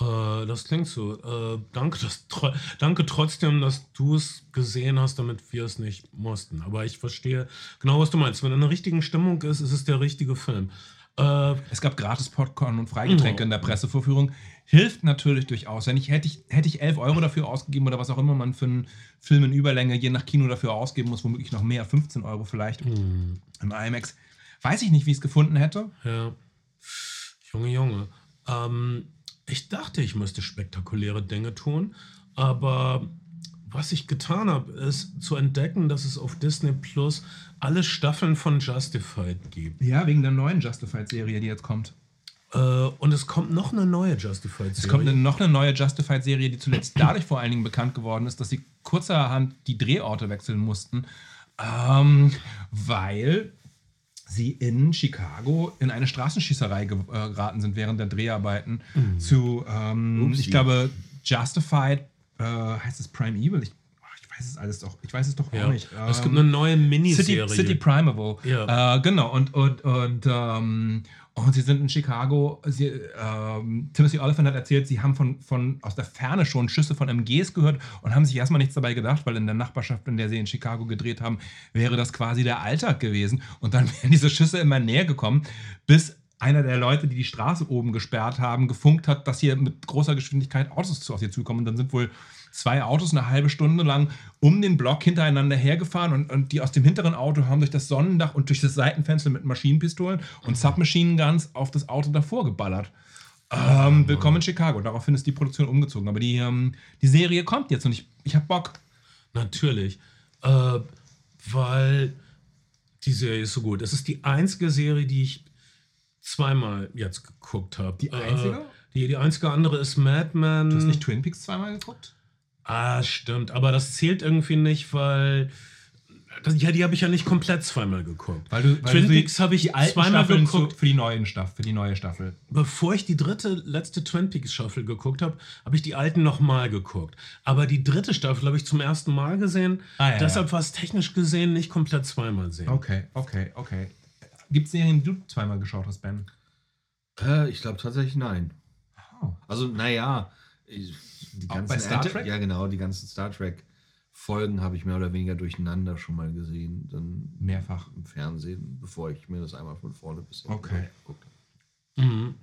Äh, das klingt so. Äh, danke, dass, tro danke trotzdem, dass du es gesehen hast, damit wir es nicht mussten. Aber ich verstehe genau, was du meinst. Wenn er in der richtigen Stimmung ist, ist es der richtige Film. Äh, Es gab gratis Popcorn und Freigetränke Ja. in der Pressevorführung. Hilft natürlich durchaus. Wenn ich, hätte, ich, hätte ich 11 Euro dafür ausgegeben oder was auch immer man für einen Film in Überlänge je nach Kino dafür ausgeben muss, womöglich noch mehr, 15 Euro vielleicht hm, im IMAX. Weiß ich nicht, wie ich es gefunden hätte. ja. Junge, Junge. Ähm, ich dachte, ich müsste spektakuläre Dinge tun, aber was ich getan habe, ist zu entdecken, dass es auf Disney Plus alle Staffeln von Justified gibt. Ja, wegen der neuen Justified-Serie, die jetzt kommt. Äh, und es kommt noch eine neue Justified-Serie. Es kommt eine, noch eine neue Justified-Serie, die zuletzt dadurch vor allen Dingen bekannt geworden ist, dass sie kurzerhand die Drehorte wechseln mussten, ähm, weil sie in Chicago in eine Straßenschießerei äh, geraten sind während der Dreharbeiten zu, ähm, ich glaube, Justified, äh, heißt es Prime Evil? Ich, ich weiß es alles doch, ich weiß es doch Ja. auch nicht. es gibt Ähm, eine neue City, Miniserie. City Primeval. Ja. Äh, genau, und, und, und, ähm, und sie sind in Chicago. Sie, ähm, Timothy Oliphant hat erzählt, sie haben von, von aus der Ferne schon Schüsse von MGs gehört und haben sich erstmal nichts dabei gedacht, weil in der Nachbarschaft, in der sie in Chicago gedreht haben, wäre das quasi der Alltag gewesen. Und dann wären diese Schüsse immer näher gekommen, bis einer der Leute, die die Straße oben gesperrt haben, gefunkt hat, dass hier mit großer Geschwindigkeit Autos zu auf sie zukommen. Und dann sind wohl zwei Autos eine halbe Stunde lang um den Block hintereinander hergefahren und, und die aus dem hinteren Auto haben durch das Sonnendach und durch das Seitenfenster mit Maschinenpistolen und Submachine Guns auf das Auto davor geballert. Ähm, willkommen in Chicago. Daraufhin ist die Produktion umgezogen. Aber die, ähm, die Serie kommt jetzt und ich, ich habe Bock. Natürlich. Äh, weil die Serie ist so gut. Es ist die einzige Serie, die ich zweimal jetzt geguckt habe. Die einzige? Äh, die, die einzige andere ist Mad Men. Du hast nicht Twin Peaks zweimal geguckt? Ah, stimmt. Aber das zählt irgendwie nicht, weil. Das, ja, die habe ich ja nicht komplett zweimal geguckt. Weil du, weil Twin Peaks habe ich die alten zweimal Staffeln geguckt. Zu, für die neuen Staffel, für die neue Staffel. Bevor ich die dritte, letzte Twin Peaks Staffel geguckt habe, habe ich die alten nochmal geguckt. Aber die dritte Staffel habe ich zum ersten Mal gesehen. Ah, ja, Deshalb ja. war es technisch gesehen nicht komplett zweimal sehen. Okay, okay, okay. Gibt es Serien, die du zweimal geschaut hast, Ben? Äh, ich glaube tatsächlich nein. Oh. Also, naja, ich- die Auch ganzen bei Star Trek? Ja, genau, die ganzen Star Trek Folgen habe ich mehr oder weniger durcheinander schon mal gesehen, dann Mehrfach. im Fernsehen, bevor ich mir das einmal von vorne bis hinten Okay. geguckt habe. Mhm.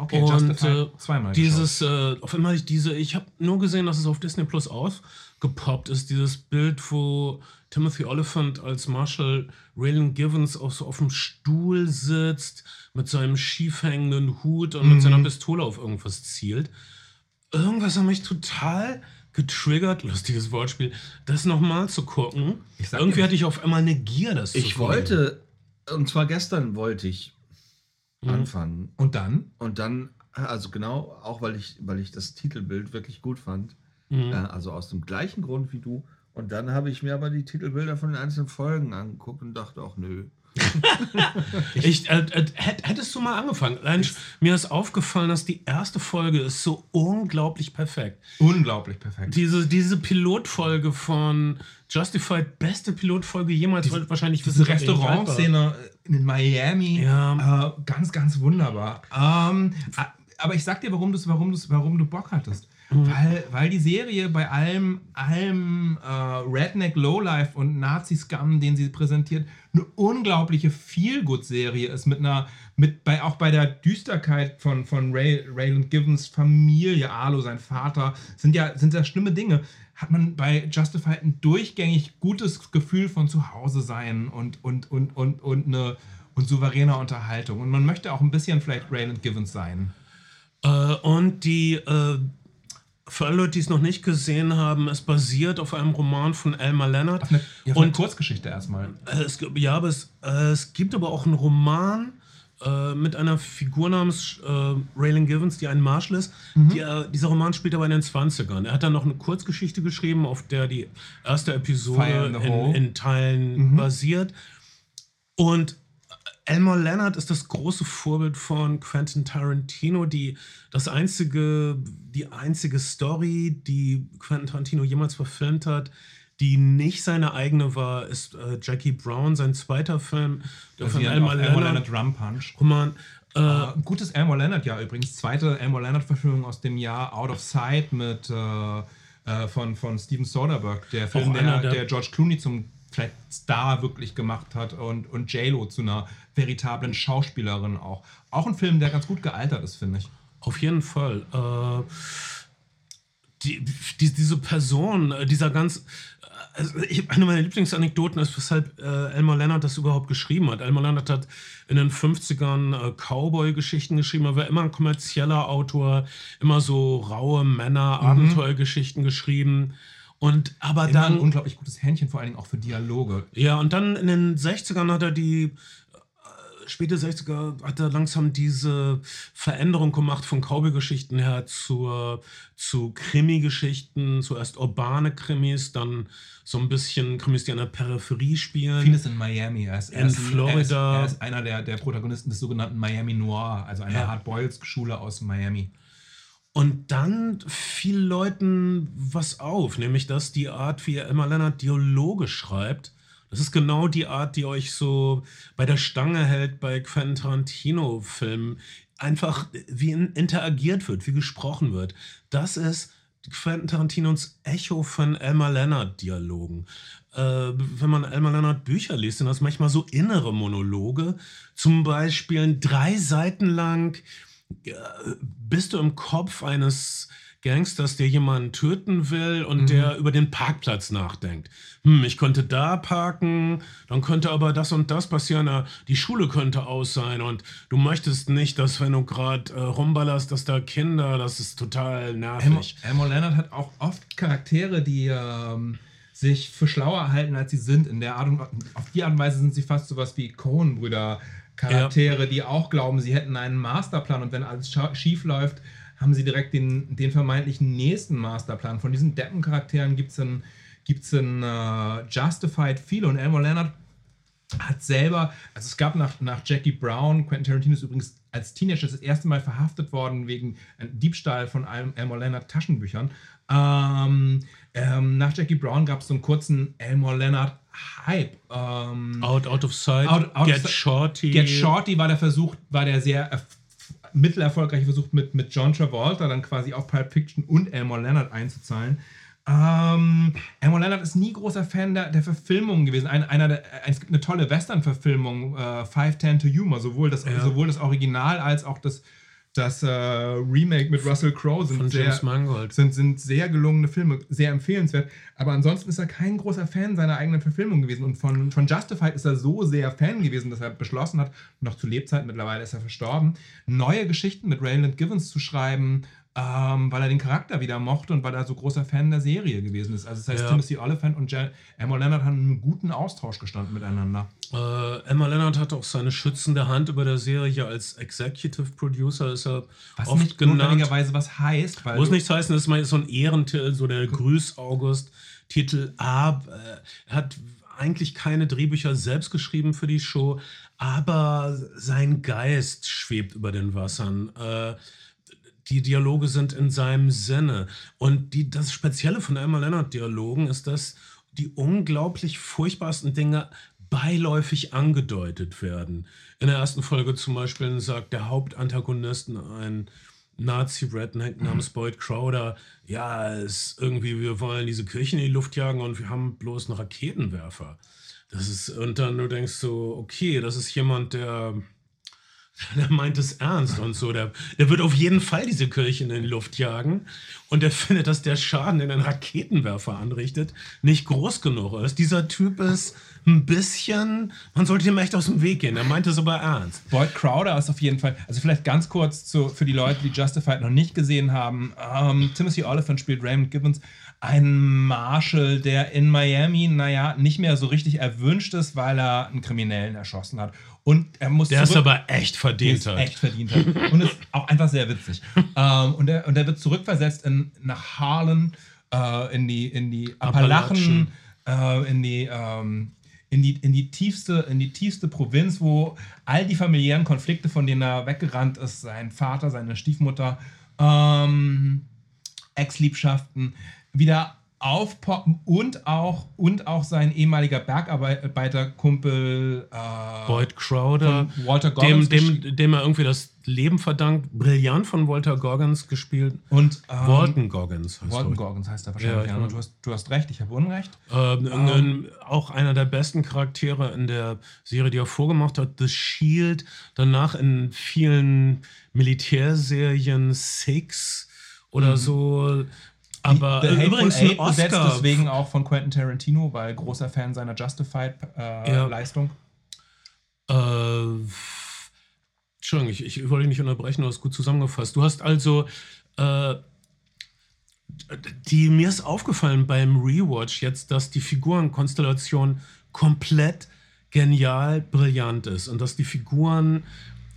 Okay, und äh, zweimal dieses, äh, auf einmal ich diese, ich habe nur gesehen, dass es auf Disney Plus aufgepoppt ist, dieses Bild, wo Timothy Oliphant als Marshall Raylan Givens auch so auf dem Stuhl sitzt, mit seinem schief hängenden Hut und mit seiner Pistole auf irgendwas zielt. Irgendwas hat mich total getriggert, lustiges Wortspiel, das nochmal zu gucken. Ich Irgendwie dir- hatte ich auf einmal eine Gier, das zu Ich wollte, und zwar gestern wollte ich Mhm. anfangen. Und dann? Und dann, also genau, auch weil ich, weil ich das Titelbild wirklich gut fand. Mhm. Äh, also aus dem gleichen Grund wie du. Und dann habe ich mir aber die Titelbilder von den einzelnen Folgen angeguckt und dachte auch, nö. Ich, äh, äh, hätt- hättest du mal angefangen? Allein, mir ist aufgefallen, dass die erste Folge ist so unglaublich perfekt. Unglaublich perfekt. Diese, diese Pilotfolge von Justified, beste Pilotfolge jemals, Diese- wahrscheinlich Diese Restaurantszene in Miami, Ja. äh, ganz, ganz wunderbar. Ähm, aber ich sag dir, warum, warum, warum du Bock hattest. Weil, weil die Serie bei allem, allem äh, Redneck Lowlife und Nazi-Scum, den sie präsentiert, eine unglaubliche Feel-Good-Serie ist mit einer, mit bei, auch bei der Düsterkeit von, von Ray, Rayland Givens Familie, Arlo, sein Vater, sind ja, sind ja schlimme Dinge. Hat man bei Justified ein durchgängig gutes Gefühl von zu Hause sein und, und, und, und, und eine und souveräner Unterhaltung. Und man möchte auch ein bisschen vielleicht Rayland Givens sein. Äh, und die, äh, für alle Leute, die es noch nicht gesehen haben, es basiert auf einem Roman von Elmer Leonard. Auf eine, auf eine und Kurzgeschichte erstmal. Äh, Es, gibt- ja, aber es, äh, es gibt aber auch einen Roman äh, mit einer Figur namens äh, Raylan Givens, die ein Marshall ist. Die, äh, dieser Roman spielt aber in den 20ern. Er hat dann noch eine Kurzgeschichte geschrieben, auf der die erste Episode in in, Teilen basiert. Und Elmer Leonard ist das große Vorbild von Quentin Tarantino, die das einzige, die einzige Story, die Quentin Tarantino jemals verfilmt hat, die nicht seine eigene war, ist äh, Jackie Brown, sein zweiter Film, der von Basierend Elmer auf Elmore Leonard, Leonard Drum Punch. Roman. Äh, Äh, gutes Elmore Leonard Jahr übrigens. Zweite Elmore Leonard Verfilmung aus dem Jahr Out of Sight mit äh, äh, von, von Steven Soderbergh. Der Film, der, der, der- George Clooney zum vielleicht Star wirklich gemacht hat und, und J-Lo zu einer veritablen Schauspielerin auch. Auch ein Film, der ganz gut gealtert ist, finde ich. Auf jeden Fall. Äh, die, die, diese Person, äh, dieser ganz. äh, Also eine meiner Lieblingsanekdoten ist, weshalb äh, Elmer Leonard das überhaupt geschrieben hat. Elmer Leonard hat in den 50ern äh, Cowboy-Geschichten geschrieben. Er war immer ein kommerzieller Autor, immer so raue Männer, Abenteuergeschichten geschrieben. Und aber Immer ein dann. unglaublich gutes Händchen, vor allen Dingen auch für Dialoge. Ja, und dann in den 60ern hat er die, äh, späte 60er, hat er langsam diese Veränderung gemacht von Cowboy-Geschichten her zur, zu Krimi-Geschichten, zuerst urbane Krimis, dann so ein bisschen Krimis, die an der Peripherie spielen. Vieles in Miami. Er ist, er In ist, Florida. Er ist, er ist einer der, der Protagonisten des sogenannten Miami Noir, also einer Ja. Hard-Boiled-Schule aus Miami. Und dann fiel Leuten was auf, nämlich dass die Art, wie Emma Leonard Dialoge schreibt, das ist genau die Art, die euch so bei der Stange hält bei Quentin Tarantino-Filmen. Einfach, wie in- interagiert wird, wie gesprochen wird. Das ist Quentin Tarantinos Echo von Elmer Leonard-Dialogen. Äh, wenn man Elmer Leonard Bücher liest, sind das manchmal so innere Monologe. Zum Beispiel drei Seiten lang bist du im Kopf eines Gangsters, der jemanden töten will und der über den Parkplatz nachdenkt. Hm, ich könnte da parken, dann könnte aber das und das passieren, äh, die Schule könnte aus sein und du möchtest nicht, dass wenn du gerade äh, rumballerst, dass da Kinder, das ist total nervig. Elmo Leonard hat auch oft Charaktere, die ähm, sich für schlauer halten, als sie sind. In der Art und auf die Art und Weise sind sie fast sowas wie Coen-Brüder. Charaktere, die auch glauben, sie hätten einen Masterplan und wenn alles schief läuft, haben sie direkt den, den vermeintlichen nächsten Masterplan. Von diesen Deppencharakteren gibt es in, gibt's in äh, Justified viele und Elmo Leonard hat selber, also es gab nach, nach Jackie Brown, Quentin Tarantino ist übrigens als Teenager das erste Mal verhaftet worden wegen einem Diebstahl von Elmore Leonard Taschenbüchern. Ähm, ähm, nach Jackie Brown gab es so einen kurzen Elmore Leonard Hype. Ähm, Out, out of sight, Out- out of Get sight- Shorty. Get Shorty war der Versuch, war der sehr erf- mittelerfolgreiche Versuch mit, mit John Travolta dann quasi auf Pulp Fiction und Elmore Leonard einzuzahlen. Ähm, Elmore Leonard ist nie großer Fan der, der Verfilmungen gewesen. Ein, einer der, es gibt eine tolle Western-Verfilmung, äh, 510 to Humor, sowohl das, Ja. sowohl das Original als auch das, das äh, Remake mit Russell Crowe sind sehr, James Mangold. sind, sind sehr gelungene Filme, sehr empfehlenswert. Aber ansonsten ist er kein großer Fan seiner eigenen Verfilmung gewesen. Und von, von Justified ist er so sehr Fan gewesen, dass er beschlossen hat, noch zu Lebzeiten, mittlerweile ist er verstorben, neue Geschichten mit Rayland Givens zu schreiben, ähm, weil er den Charakter wieder mochte und weil er so großer Fan der Serie gewesen ist. Also das heißt, Ja. Timothy Oliphant und Je- Emma Leonard haben einen guten Austausch gestanden miteinander. Äh, Emma Leonard hat auch seine schützende Hand über der Serie als Executive Producer, ist er Was oft nicht genannt. notwendigerweise was heißt, weil Muss nichts heißen, das ist mal so ein Ehrentitel, so der Grüß August Titel. Aber er hat eigentlich keine Drehbücher selbst geschrieben für die Show, aber sein Geist schwebt über den Wassern. Äh, die Dialoge sind in seinem Sinne. Und die, das Spezielle von Emma Leonard-Dialogen ist, dass die unglaublich furchtbarsten Dinge beiläufig angedeutet werden. In der ersten Folge zum Beispiel sagt der Hauptantagonist, ein Nazi-Redneck namens Boyd Crowder, ja, es ist irgendwie, wir wollen diese Kirche in die Luft jagen und wir haben bloß einen Raketenwerfer. Das ist, und dann du denkst so, okay, das ist jemand, der der meint es ernst und so. Der, der wird auf jeden Fall diese Kirche in die Luft jagen. Und der findet, dass der Schaden, den ein Raketenwerfer anrichtet, nicht groß genug ist. Dieser Typ ist ein bisschen, man sollte dem echt aus dem Weg gehen. Er meint es aber ernst. Boyd Crowder ist auf jeden Fall, also vielleicht ganz kurz zu, für die Leute, die Justified noch nicht gesehen haben. Ähm, Timothy Oliphant spielt Raymond Gibbons, ein Marshal, der in Miami, naja, nicht mehr so richtig erwünscht ist, weil er einen Kriminellen erschossen hat. Und er muss Der ist zurück- aber echt verdient. es Hat. echt verdient hat. Und ist auch einfach sehr witzig. ähm, und, er, und er wird zurückversetzt in, nach Harlan, äh, in die, in die Appalachen, äh, in die. Ähm, in die, in, die tiefste, in die tiefste Provinz, wo all die familiären Konflikte, von denen er weggerannt ist, sein Vater, seine Stiefmutter, ähm, Ex-Liebschaften, wieder aufpoppen und auch, und auch sein ehemaliger Bergarbeiterkumpel äh, Boyd Crowder, Walter dem, Goggins dem, dem er irgendwie das Leben verdankt. Brillant von Walter Goggins gespielt. und ähm, Walton Goggins heißt Walton er. Goggins heißt er wahrscheinlich. Ja, Ja, du, hast, du hast recht, ich habe Unrecht. Ähm, ein- auch einer der besten Charaktere in der Serie, die er vorgemacht hat, The Shield. Danach in vielen Militärserien, Six oder so. Aber The übrigens ein Oscar. deswegen auch von Quentin Tarantino, weil großer Fan seiner Justified-Leistung. Ja. Äh, Entschuldigung, ich, ich wollte nicht unterbrechen, du hast gut zusammengefasst. Du hast also. Äh, die, mir ist aufgefallen beim Rewatch jetzt, dass die Figurenkonstellation komplett genial brillant ist und dass die Figuren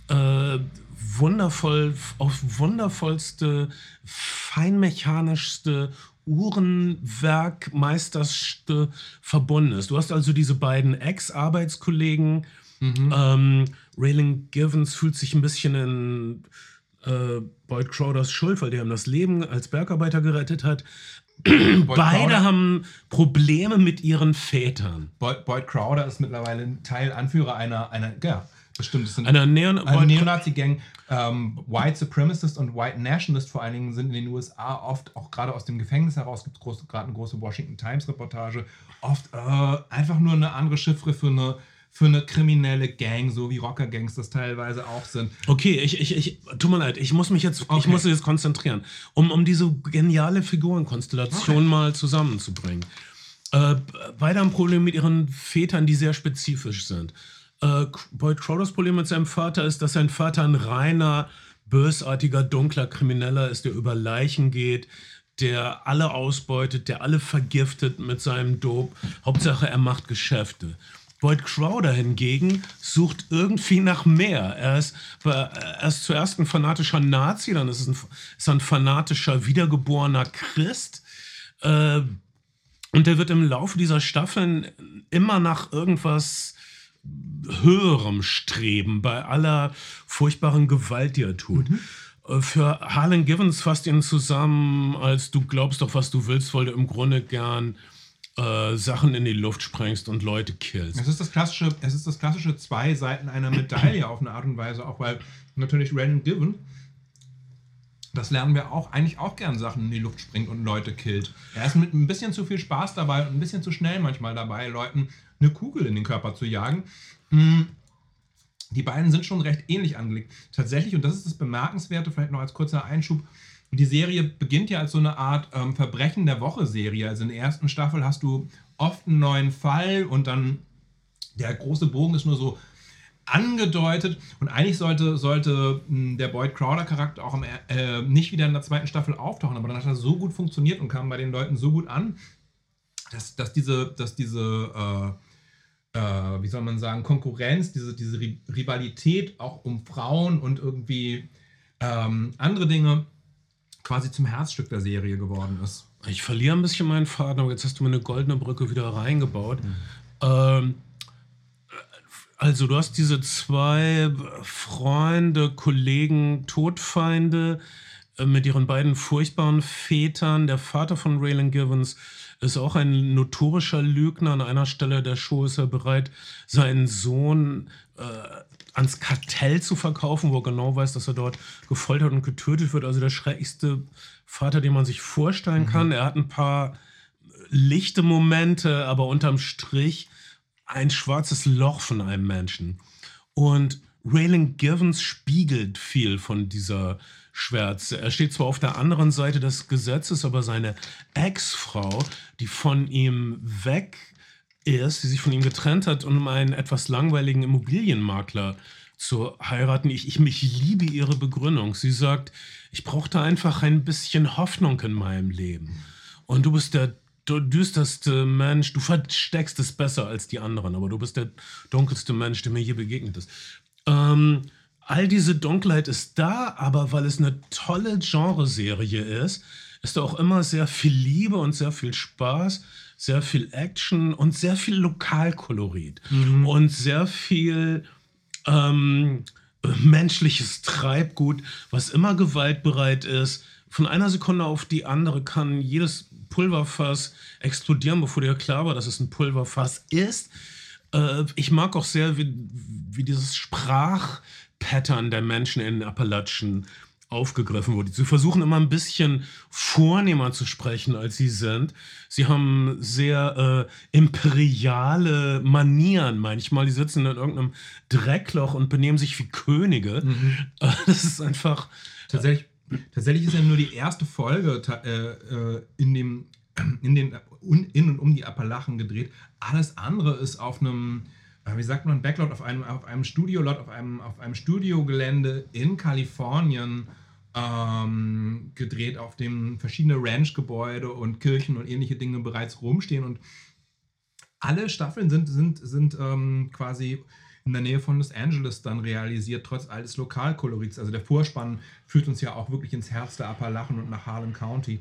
äh, wundervoll, auf wundervollste, feinmechanischste, Uhrenwerkmeisterste verbunden ist. Du hast also diese beiden Ex-Arbeitskollegen. Ähm, Raylan Givens fühlt sich ein bisschen in äh, Boyd Crowders Schuld, weil der ihm das Leben als Bergarbeiter gerettet hat. Beide Crowder- haben Probleme mit ihren Vätern. Boyd, Boyd Crowder ist mittlerweile ein Teil, Anführer einer, einer ja, stimmt, das sind Einer Neon eine Neonazi-Gang. Ähm, White Supremacist und White Nationalist vor allen Dingen sind in den USA oft, auch gerade aus dem Gefängnis heraus, gibt es gerade eine große Washington Times-Reportage, oft äh, einfach nur eine andere Chiffre für eine, für eine kriminelle Gang, so wie Rocker-Gangs das teilweise auch sind. Okay, ich, ich, ich, tut mir leid, ich muss mich jetzt, ich Okay. muss mich jetzt konzentrieren, um, um diese geniale Figurenkonstellation mal zusammenzubringen. Äh, beide haben Probleme mit ihren Vätern, die sehr spezifisch sind. Äh, Boyd Crowders Problem mit seinem Vater ist, dass sein Vater ein reiner, bösartiger, dunkler Krimineller ist, der über Leichen geht, der alle ausbeutet, der alle vergiftet mit seinem Dope. Hauptsache, er macht Geschäfte. Boyd Crowder hingegen sucht irgendwie nach mehr. Er ist, er ist zuerst ein fanatischer Nazi, dann ist, es ein, ist er ein fanatischer, wiedergeborener Christ. Äh, und der wird im Laufe dieser Staffeln immer nach irgendwas Höherem streben, bei aller furchtbaren Gewalt, die er tut. Äh, Für Harlan Givens fasst ihn zusammen, als du glaubst doch, was du willst, weil du im Grunde gern äh, Sachen in die Luft sprengst und Leute killst. Es ist das klassische, es ist das klassische zwei Seiten einer Medaille auf eine Art und Weise, auch weil natürlich Random Given, das lernen wir auch, eigentlich auch gern Sachen in die Luft springt und Leute killt. Er ist mit ein bisschen zu viel Spaß dabei und ein bisschen zu schnell manchmal dabei, Leuten eine Kugel in den Körper zu jagen. Mm. die beiden sind schon recht ähnlich angelegt. Tatsächlich, und das ist das Bemerkenswerte, vielleicht noch als kurzer Einschub, die Serie beginnt ja als so eine Art ähm, Verbrechen der Woche-Serie. Also in der ersten Staffel hast du oft einen neuen Fall und dann der große Bogen ist nur so angedeutet und eigentlich sollte, sollte hm, der Boyd Crowder-Charakter auch im, äh, nicht wieder in der zweiten Staffel auftauchen, aber dann hat er so gut funktioniert und kam bei den Leuten so gut an, dass, dass diese, dass diese äh, äh, wie soll man sagen, Konkurrenz, diese, diese Rivalität auch um Frauen und irgendwie ähm, andere Dinge quasi zum Herzstück der Serie geworden ist. Ich verliere ein bisschen meinen Faden, aber jetzt hast du mir eine goldene Brücke wieder reingebaut. Mhm. Ähm, also du hast diese zwei Freunde, Kollegen, Todfeinde äh, mit ihren beiden furchtbaren Vätern. Der Vater von Raylan Givens ist auch ein notorischer Lügner. An einer Stelle der Show ist er bereit, seinen Sohn äh, ans Kartell zu verkaufen, wo er genau weiß, dass er dort gefoltert und getötet wird. Also der schrecklichste Vater, den man sich vorstellen kann. Mhm. Er hat ein paar lichte Momente, aber unterm Strich ein schwarzes Loch von einem Menschen. Und Raylan Givens spiegelt viel von dieser Schwärze. Er steht zwar auf der anderen Seite des Gesetzes, aber seine Ex-Frau, die von ihm weg ist, die sich von ihm getrennt hat, um einen etwas langweiligen Immobilienmakler zu heiraten. Ich, ich, ich liebe ihre Begründung. Sie sagt, ich brauchte einfach ein bisschen Hoffnung in meinem Leben. Und du bist der düsterste Mensch, du versteckst es besser als die anderen, aber du bist der dunkelste Mensch, der mir je begegnet ist. Ähm, all diese Dunkelheit ist da, aber weil es eine tolle Genreserie ist, ist da auch immer sehr viel Liebe und sehr viel Spaß, sehr viel Action und sehr viel Lokalkolorit mhm. und sehr viel ähm, menschliches Treibgut, was immer gewaltbereit ist. Von einer Sekunde auf die andere kann jedes Pulverfass explodieren, bevor dir klar war, dass es ein Pulverfass ist. Äh, ich mag auch sehr, wie, wie dieses Sprachpattern der Menschen in Appalachen aufgegriffen wurde. Sie versuchen immer ein bisschen vornehmer zu sprechen, als sie sind. Sie haben sehr äh, imperiale Manieren manchmal. Die sitzen in irgendeinem Dreckloch und benehmen sich wie Könige. Mhm. das ist einfach. Tatsächlich Tatsächlich ist ja nur die erste Folge äh, äh, in, dem, in, den, in und um die Appalachen gedreht. Alles andere ist auf einem, wie sagt man, Backlot, auf einem, auf einem Studiolot, auf einem, auf einem Studiogelände in Kalifornien ähm, gedreht, auf dem verschiedene Ranchgebäude und Kirchen und ähnliche Dinge bereits rumstehen. Und alle Staffeln sind, sind, sind ähm, quasi in der Nähe von Los Angeles dann realisiert, trotz alles Lokalkolorits. Also der Vorspann führt uns ja auch wirklich ins Herz der Appalachen und nach Harlan County.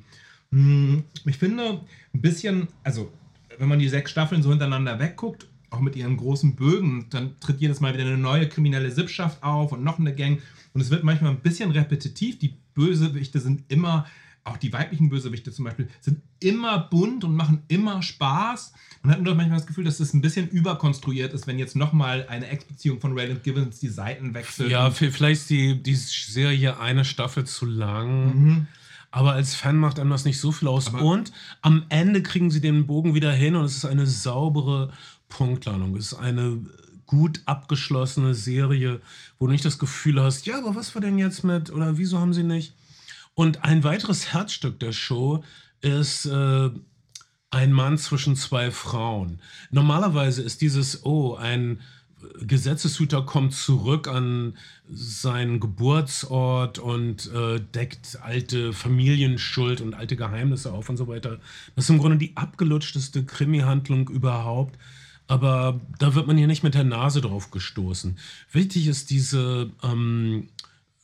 Hm, ich finde ein bisschen, also wenn man die sechs Staffeln so hintereinander wegguckt, auch mit ihren großen Bögen, dann tritt jedes Mal wieder eine neue kriminelle Sippschaft auf und noch eine Gang. Und es wird manchmal ein bisschen repetitiv. Die Bösewichte sind immer auch die weiblichen Bösewichte zum Beispiel, sind immer bunt und machen immer Spaß. Man hat nur manchmal das Gefühl, dass das ein bisschen überkonstruiert ist, wenn jetzt nochmal eine Ex-Beziehung von Rayland Givens die Seiten wechselt. Ja, vielleicht ist die, die Serie eine Staffel zu lang. Mhm. Aber als Fan macht einem das nicht so viel aus. Aber und am Ende kriegen sie den Bogen wieder hin und es ist eine saubere Punktlandung. Es ist eine gut abgeschlossene Serie, wo du nicht das Gefühl hast, ja, aber was war denn jetzt mit oder wieso haben sie nicht? Und ein weiteres Herzstück der Show ist äh, ein Mann zwischen zwei Frauen. Normalerweise ist dieses, oh, ein Gesetzeshüter kommt zurück an seinen Geburtsort und äh, deckt alte Familienschuld und alte Geheimnisse auf und so weiter. Das ist im Grunde die abgelutschteste Krimi-Handlung überhaupt. Aber da wird man hier nicht mit der Nase drauf gestoßen. Wichtig ist diese ähm,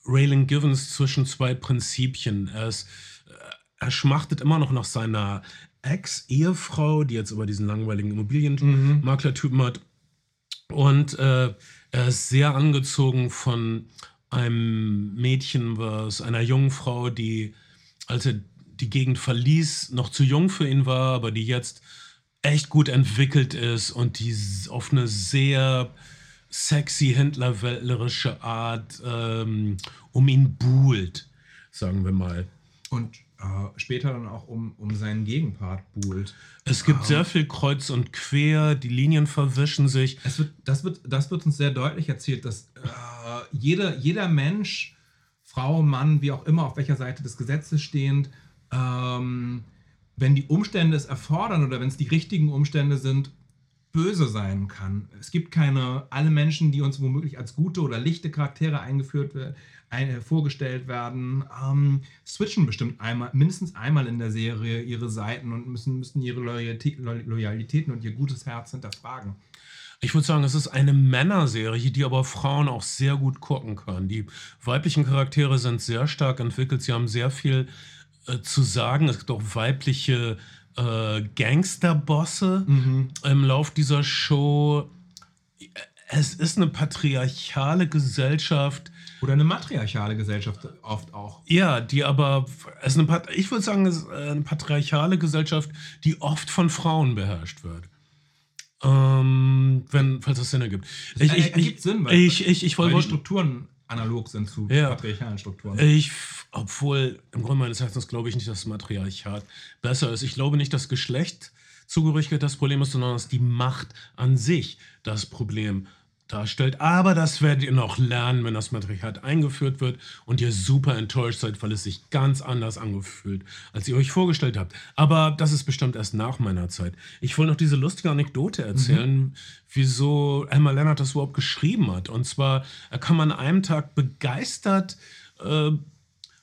Raylan Givens zwischen zwei Prinzipien. Er, ist, äh, er schmachtet immer noch nach seiner Ex-Ehefrau, die jetzt aber diesen langweiligen Immobilienmaklertypen hat. Und äh, er ist sehr angezogen von einem Mädchen, was einer jungen Frau, die, als er die Gegend verließ, noch zu jung für ihn war, aber die jetzt echt gut entwickelt ist und die auf eine sehr sexy, händlerwellerische Art ähm, um ihn buhlt, sagen wir mal. und äh, später dann auch um, um seinen Gegenpart buhlt. Es gibt sehr viel Kreuz und Quer, die Linien verwischen sich. Es wird, das, wird, das wird uns sehr deutlich erzählt, dass äh, jeder, jeder Mensch, Frau, Mann, wie auch immer, auf welcher Seite des Gesetzes stehend, ähm, wenn die Umstände es erfordern oder wenn es die richtigen Umstände sind, böse sein kann. Es gibt keine, alle Menschen, die uns womöglich als gute oder lichte Charaktere eingeführt werden, ein, vorgestellt werden, ähm, switchen bestimmt einmal, mindestens einmal in der Serie ihre Seiten und müssen, müssen ihre Loyalität, Loyalitäten und ihr gutes Herz hinterfragen. Ich würde sagen, es ist eine Männerserie, die aber Frauen auch sehr gut gucken können. Die weiblichen Charaktere sind sehr stark entwickelt. Sie haben sehr viel äh, zu sagen. Es gibt auch weibliche äh, Gangsterbosse Mhm. im Lauf dieser Show. Es ist eine patriarchale Gesellschaft, Oder eine matriarchale Gesellschaft oft auch. ja, die aber, es ist eine, ich würde sagen, es ist eine patriarchale Gesellschaft, die oft von Frauen beherrscht wird. Ähm, wenn, falls das Sinn ergibt. Ich, ich, ergibt ich, Sinn, weil, ich, ich, ich weil die wollte, Strukturen analog sind zu Ja. patriarchalen Strukturen. ich, obwohl im Grunde meines Herzens glaube ich nicht, dass das Matriarchat besser ist. Ich glaube nicht, dass Geschlechtszugehörigkeit das Problem ist, sondern dass die Macht an sich das Problem darstellt. Aber das werdet ihr noch lernen, wenn das Matriarchat eingeführt wird und ihr super enttäuscht seid, weil es sich ganz anders angefühlt, als ihr euch vorgestellt habt. Aber das ist bestimmt erst nach meiner Zeit. Ich wollte noch diese lustige Anekdote erzählen, wieso Emma Leonard das überhaupt geschrieben hat. Und zwar, er kam an einem Tag begeistert äh,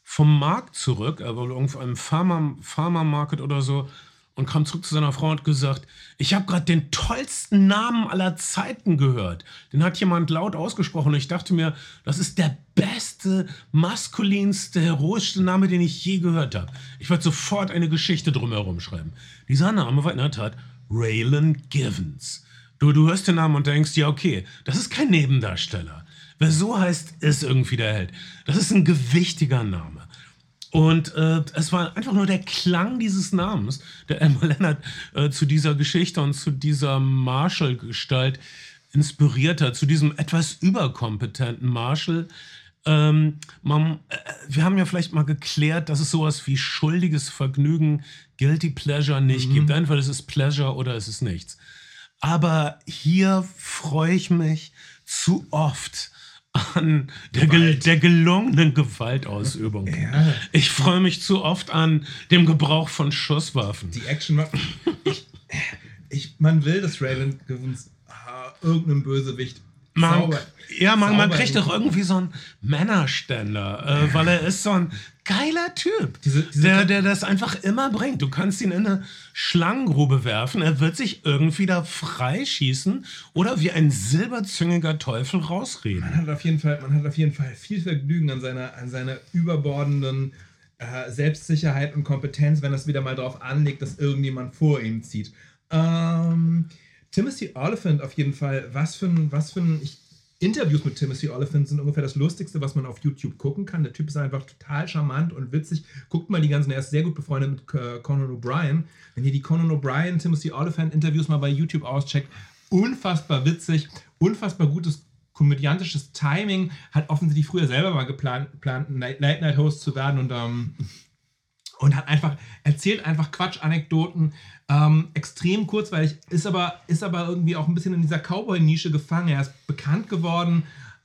vom Markt zurück, er war irgendwo einem Pharma, Pharma-Market oder so, und kam zurück zu seiner Frau und gesagt, ich habe gerade den tollsten Namen aller Zeiten gehört. Den hat jemand laut ausgesprochen und ich dachte mir, das ist der beste, maskulinste, heroischste Name, den ich je gehört habe. Ich werde sofort eine Geschichte drumherum schreiben. Dieser Name war in der Tat Raylan Givens. Du, du hörst den Namen und denkst, ja okay, das ist kein Nebendarsteller. Wer so heißt, ist irgendwie der Held. Das ist ein gewichtiger Name. Und äh, es war einfach nur der Klang dieses Namens, der Emma Leonard äh, zu dieser Geschichte und zu dieser Marshall-Gestalt inspiriert hat, zu diesem etwas überkompetenten Marshall. Ähm, man, äh, wir haben ja vielleicht mal geklärt, dass es sowas wie schuldiges Vergnügen, Guilty Pleasure nicht gibt. Entweder es ist Pleasure oder es ist nichts. Aber hier freue ich mich zu oft an der, gel der gelungenen Gewaltausübung. Ich freue mich zu oft an dem Gebrauch von Schusswaffen. Die Action war. Ich, ich, man will, dass Raylan Givens ah, irgendeinem Bösewicht Man, sauber- ja, man, man kriegt doch irgendwie so einen Männerständer, äh, weil er ist so ein geiler Typ, Diese- diese- der, der das einfach immer bringt. Du kannst ihn in eine Schlangengrube werfen, er wird sich irgendwie da freischießen oder wie ein silberzüngiger Teufel rausreden. Man hat auf jeden Fall, man hat auf jeden Fall viel Vergnügen an seiner, an seiner überbordenden äh, Selbstsicherheit und Kompetenz, wenn das wieder mal darauf anlegt, dass irgendjemand vor ihm zieht. Ähm, Timothy Oliphant auf jeden Fall, was für ein, was für ein ich, Interviews mit Timothy Oliphant sind ungefähr das Lustigste, was man auf YouTube gucken kann. Der Typ ist einfach total charmant und witzig. Guckt mal die ganzen, er ist sehr gut befreundet mit Conan O'Brien. Wenn ihr die Conan O'Brien, Timothy Oliphant Interviews mal bei YouTube auscheckt, unfassbar witzig, unfassbar gutes komödiantisches Timing, hat offensichtlich früher selber mal geplant, geplant ein Late-Night-Host zu werden und, ähm, und hat einfach, erzählt einfach Quatsch-Anekdoten, ähm, extrem kurzweilig, ist aber, ist aber irgendwie auch ein bisschen in dieser Cowboy-Nische gefangen. Er ist bekannt geworden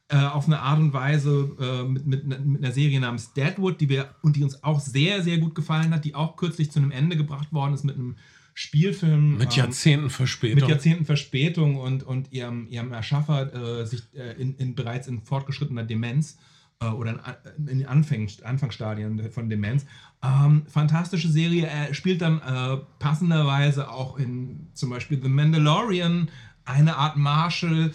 äh, auf eine Art und Weise äh, mit, mit, mit einer Serie namens Deadwood, die wir und die uns auch sehr, sehr gut gefallen hat, die auch kürzlich zu einem Ende gebracht worden ist mit einem Spielfilm. Mit ähm, Jahrzehnten Verspätung. mit Jahrzehnten Verspätung und, und ihrem, ihrem Erschaffer äh, sich äh, in, in bereits in fortgeschrittener Demenz oder in, den Anfang, Anfangsstadien von Demenz. Ähm, fantastische Serie. Er spielt dann äh, passenderweise auch in zum Beispiel The Mandalorian, eine Art Marshall.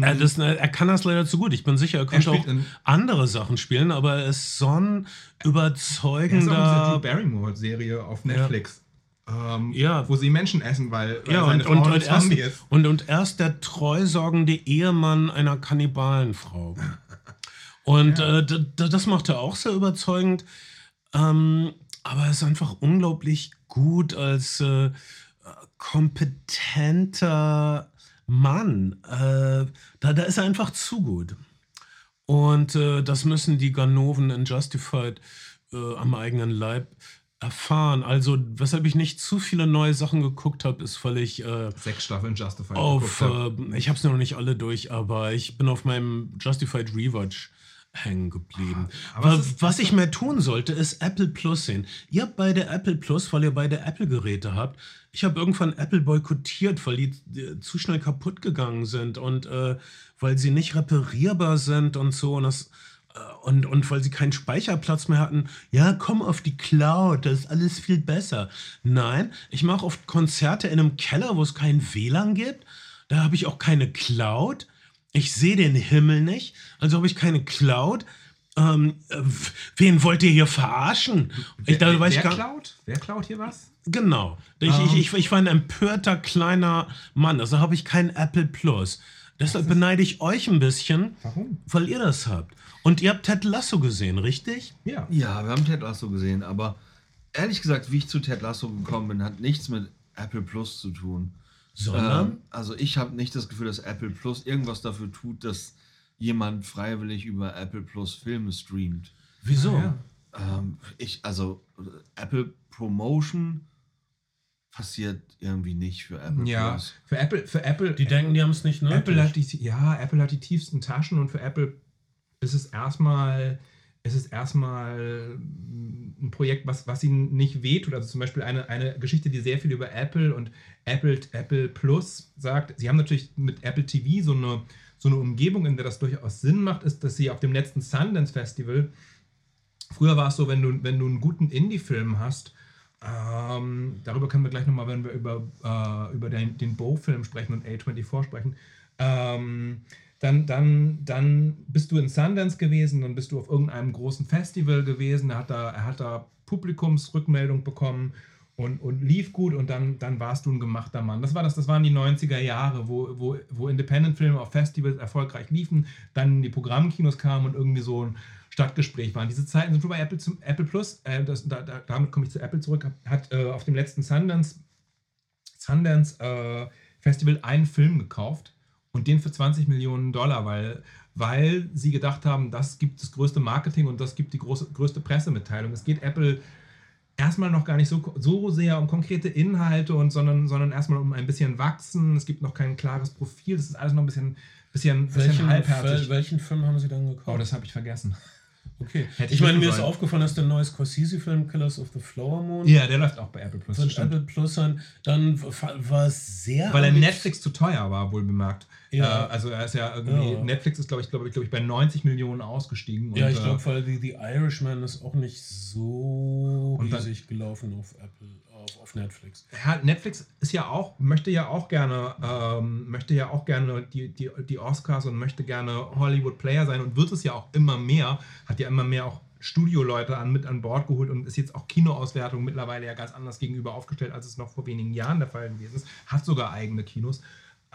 Er, das, er kann das leider zu gut. Ich bin sicher, er könnte spielt auch in- andere Sachen spielen, aber er ist so ein er ist auch überzeugender. Barrymore-Serie auf Netflix. Ähm, Ja. Wo sie Menschen essen, weil, weil Ja, und, und, und, erst, und, und erst der treusorgende Ehemann einer Kannibalenfrau. Und äh, d- d- das macht er auch sehr überzeugend. Ähm, aber er ist einfach unglaublich gut als äh, kompetenter Mann. Äh, da, da ist er einfach zu gut. Und äh, das müssen die Ganoven in Justified äh, am eigenen Leib erfahren. Also, weshalb ich nicht zu viele neue Sachen geguckt habe, ist, weil ich äh, Sechs Staffeln Justified. auf, hab. äh, ich habe es noch nicht alle durch, aber ich bin auf meinem Justified Rewatch hängen geblieben. Aber Aber was ich mehr tun sollte, ist Apple Plus sehen. Ihr habt beide Apple Plus, weil ihr beide Apple-Geräte habt. Ich habe irgendwann Apple boykottiert, weil die, die zu schnell kaputt gegangen sind und äh, weil sie nicht reparierbar sind und so. Und das äh, und, und weil sie keinen Speicherplatz mehr hatten, ja, komm auf die Cloud, das ist alles viel besser. Nein, ich mache oft Konzerte in einem Keller, wo es kein WLAN gibt. Da habe ich auch keine Cloud. Ich sehe den Himmel nicht, also habe ich keine Cloud. Ähm, äh, wen wollt ihr hier verarschen? Ich, da wer, wer gar, klaut? Wer klaut hier was? Genau. Ich, Ähm. ich, ich, ich war ein empörter kleiner Mann, also habe ich kein Apple Plus. Deshalb beneide ich euch ein bisschen, Warum? weil ihr das habt. Und ihr habt Ted Lasso gesehen, richtig? Ja. Ja, wir haben Ted Lasso gesehen, aber ehrlich gesagt, wie ich zu Ted Lasso gekommen bin, hat nichts mit Apple Plus zu tun. Sondern? Ähm, also ich habe nicht das Gefühl, dass Apple Plus irgendwas dafür tut, dass jemand freiwillig über Apple Plus Filme streamt. Wieso? Ja. Ähm, ich, also Apple Promotion passiert irgendwie nicht für Apple Ja, Plus. für Apple, für Apple, Die denken, die haben es nicht nötig. Apple hat die, ja, Apple hat die tiefsten Taschen und für Apple ist es erstmal, ist es erstmal ein Projekt, was, was ihnen nicht wehtut. Also zum Beispiel eine, eine Geschichte, die sehr viel über Apple und Apple, Apple Plus sagt. Sie haben natürlich mit Apple TV so eine, so eine Umgebung, in der das durchaus Sinn macht, ist, dass sie auf dem letzten Sundance Festival, früher war es so, wenn du, wenn du einen guten Indie-Film hast, ähm, darüber können wir gleich nochmal, wenn wir über, äh, über den, den Bow-Film sprechen und A24 sprechen. Ähm, dann, dann, dann bist du in Sundance gewesen, dann bist du auf irgendeinem großen Festival gewesen, er hat da, er hat da Publikumsrückmeldung bekommen und, und lief gut und dann, dann warst du ein gemachter Mann. Das, war das, das waren die 90er Jahre, wo, wo, wo Independent-Filme auf Festivals erfolgreich liefen, dann in die Programmkinos kamen und irgendwie so ein Stadtgespräch waren. Diese Zeiten sind vorbei. Apple, zum, Apple Plus, äh, das, da, da, damit komme ich zu Apple zurück, hat äh, auf dem letzten Sundance, Sundance äh, Festival einen Film gekauft und den für 20 Millionen Dollar, weil, weil sie gedacht haben, das gibt das größte Marketing und das gibt die große, größte Pressemitteilung. Es geht Apple erstmal noch gar nicht so, so sehr um konkrete Inhalte, und, sondern, sondern erstmal um ein bisschen Wachsen. Es gibt noch kein klares Profil. Das ist alles noch ein bisschen, bisschen, bisschen welchen, halbherzig. Welchen Film haben sie dann gekauft? Oh, das habe ich vergessen. Okay. hätte Ich ich meine, mir ist aufgefallen, dass der neue Scorsese-Film Killers of the Flower Moon Ja, der läuft auch bei Apple Plus. stimmt. Apple Plus sein. Dann war es sehr. Weil er Netflix zu teuer war, wohl bemerkt. Ja. Äh, also er ist ja irgendwie, Ja. Netflix ist, glaube ich, glaube ich, glaube ich, bei 90 Millionen ausgestiegen. Ja, und, ich äh, glaube, weil die, die Irishman ist auch nicht so Und dann- riesig gelaufen auf Apple, auf, auf Netflix. Ja, Netflix ist ja auch, möchte ja auch gerne, ähm, möchte ja auch gerne die, die, die Oscars und möchte gerne Hollywood-Player sein und wird es ja auch immer mehr, hat ja immer mehr auch Studioleute an, mit an Bord geholt und ist jetzt auch Kinoauswertung mittlerweile ja ganz anders gegenüber aufgestellt, als es noch vor wenigen Jahren der Fall gewesen ist. Hat sogar eigene Kinos.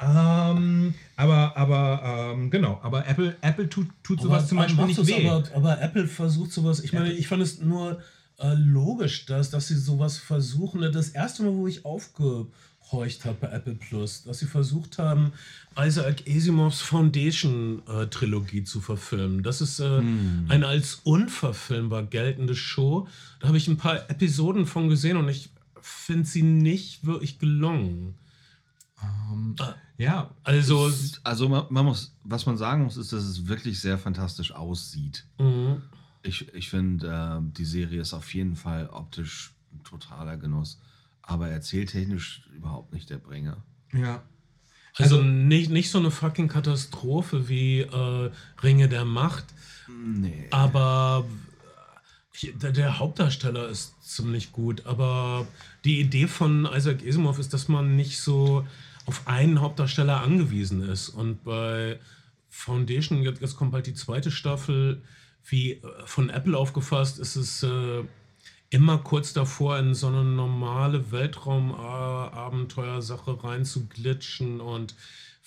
Ähm, aber, aber, ähm, genau, aber Apple, Apple tut, tut sowas zum Beispiel nicht weh. Aber, aber Apple versucht sowas. Ich meine, ich fand es nur äh, logisch, dass, dass sie sowas versuchen. Das erste Mal, wo ich aufgehorcht habe bei Apple Plus, dass sie versucht haben, Isaac Asimovs Foundation-Trilogie zu verfilmen. Das ist äh, eine als unverfilmbar geltende Show. Da habe ich ein paar Episoden von gesehen und ich finde sie nicht wirklich gelungen. Ähm, ja, Also, Also man, man muss, was man sagen muss, ist, dass es wirklich sehr fantastisch aussieht. mh. Ich, ich finde, äh, die Serie ist auf jeden Fall optisch ein totaler Genuss, aber erzähltechnisch überhaupt nicht der Bringer. ja. Also, Also- nicht, nicht so eine fucking Katastrophe wie äh, Ringe der Macht, Nee. aber äh, der, der Hauptdarsteller ist ziemlich gut. Aber die Idee von Isaac Asimov ist, dass man nicht so auf einen Hauptdarsteller angewiesen ist. Und bei Foundation, jetzt, jetzt kommt bald die zweite Staffel, wie äh, von Apple aufgefasst, ist es äh, immer kurz davor, in so eine normale Weltraum-Abenteuersache rein zu glitschen und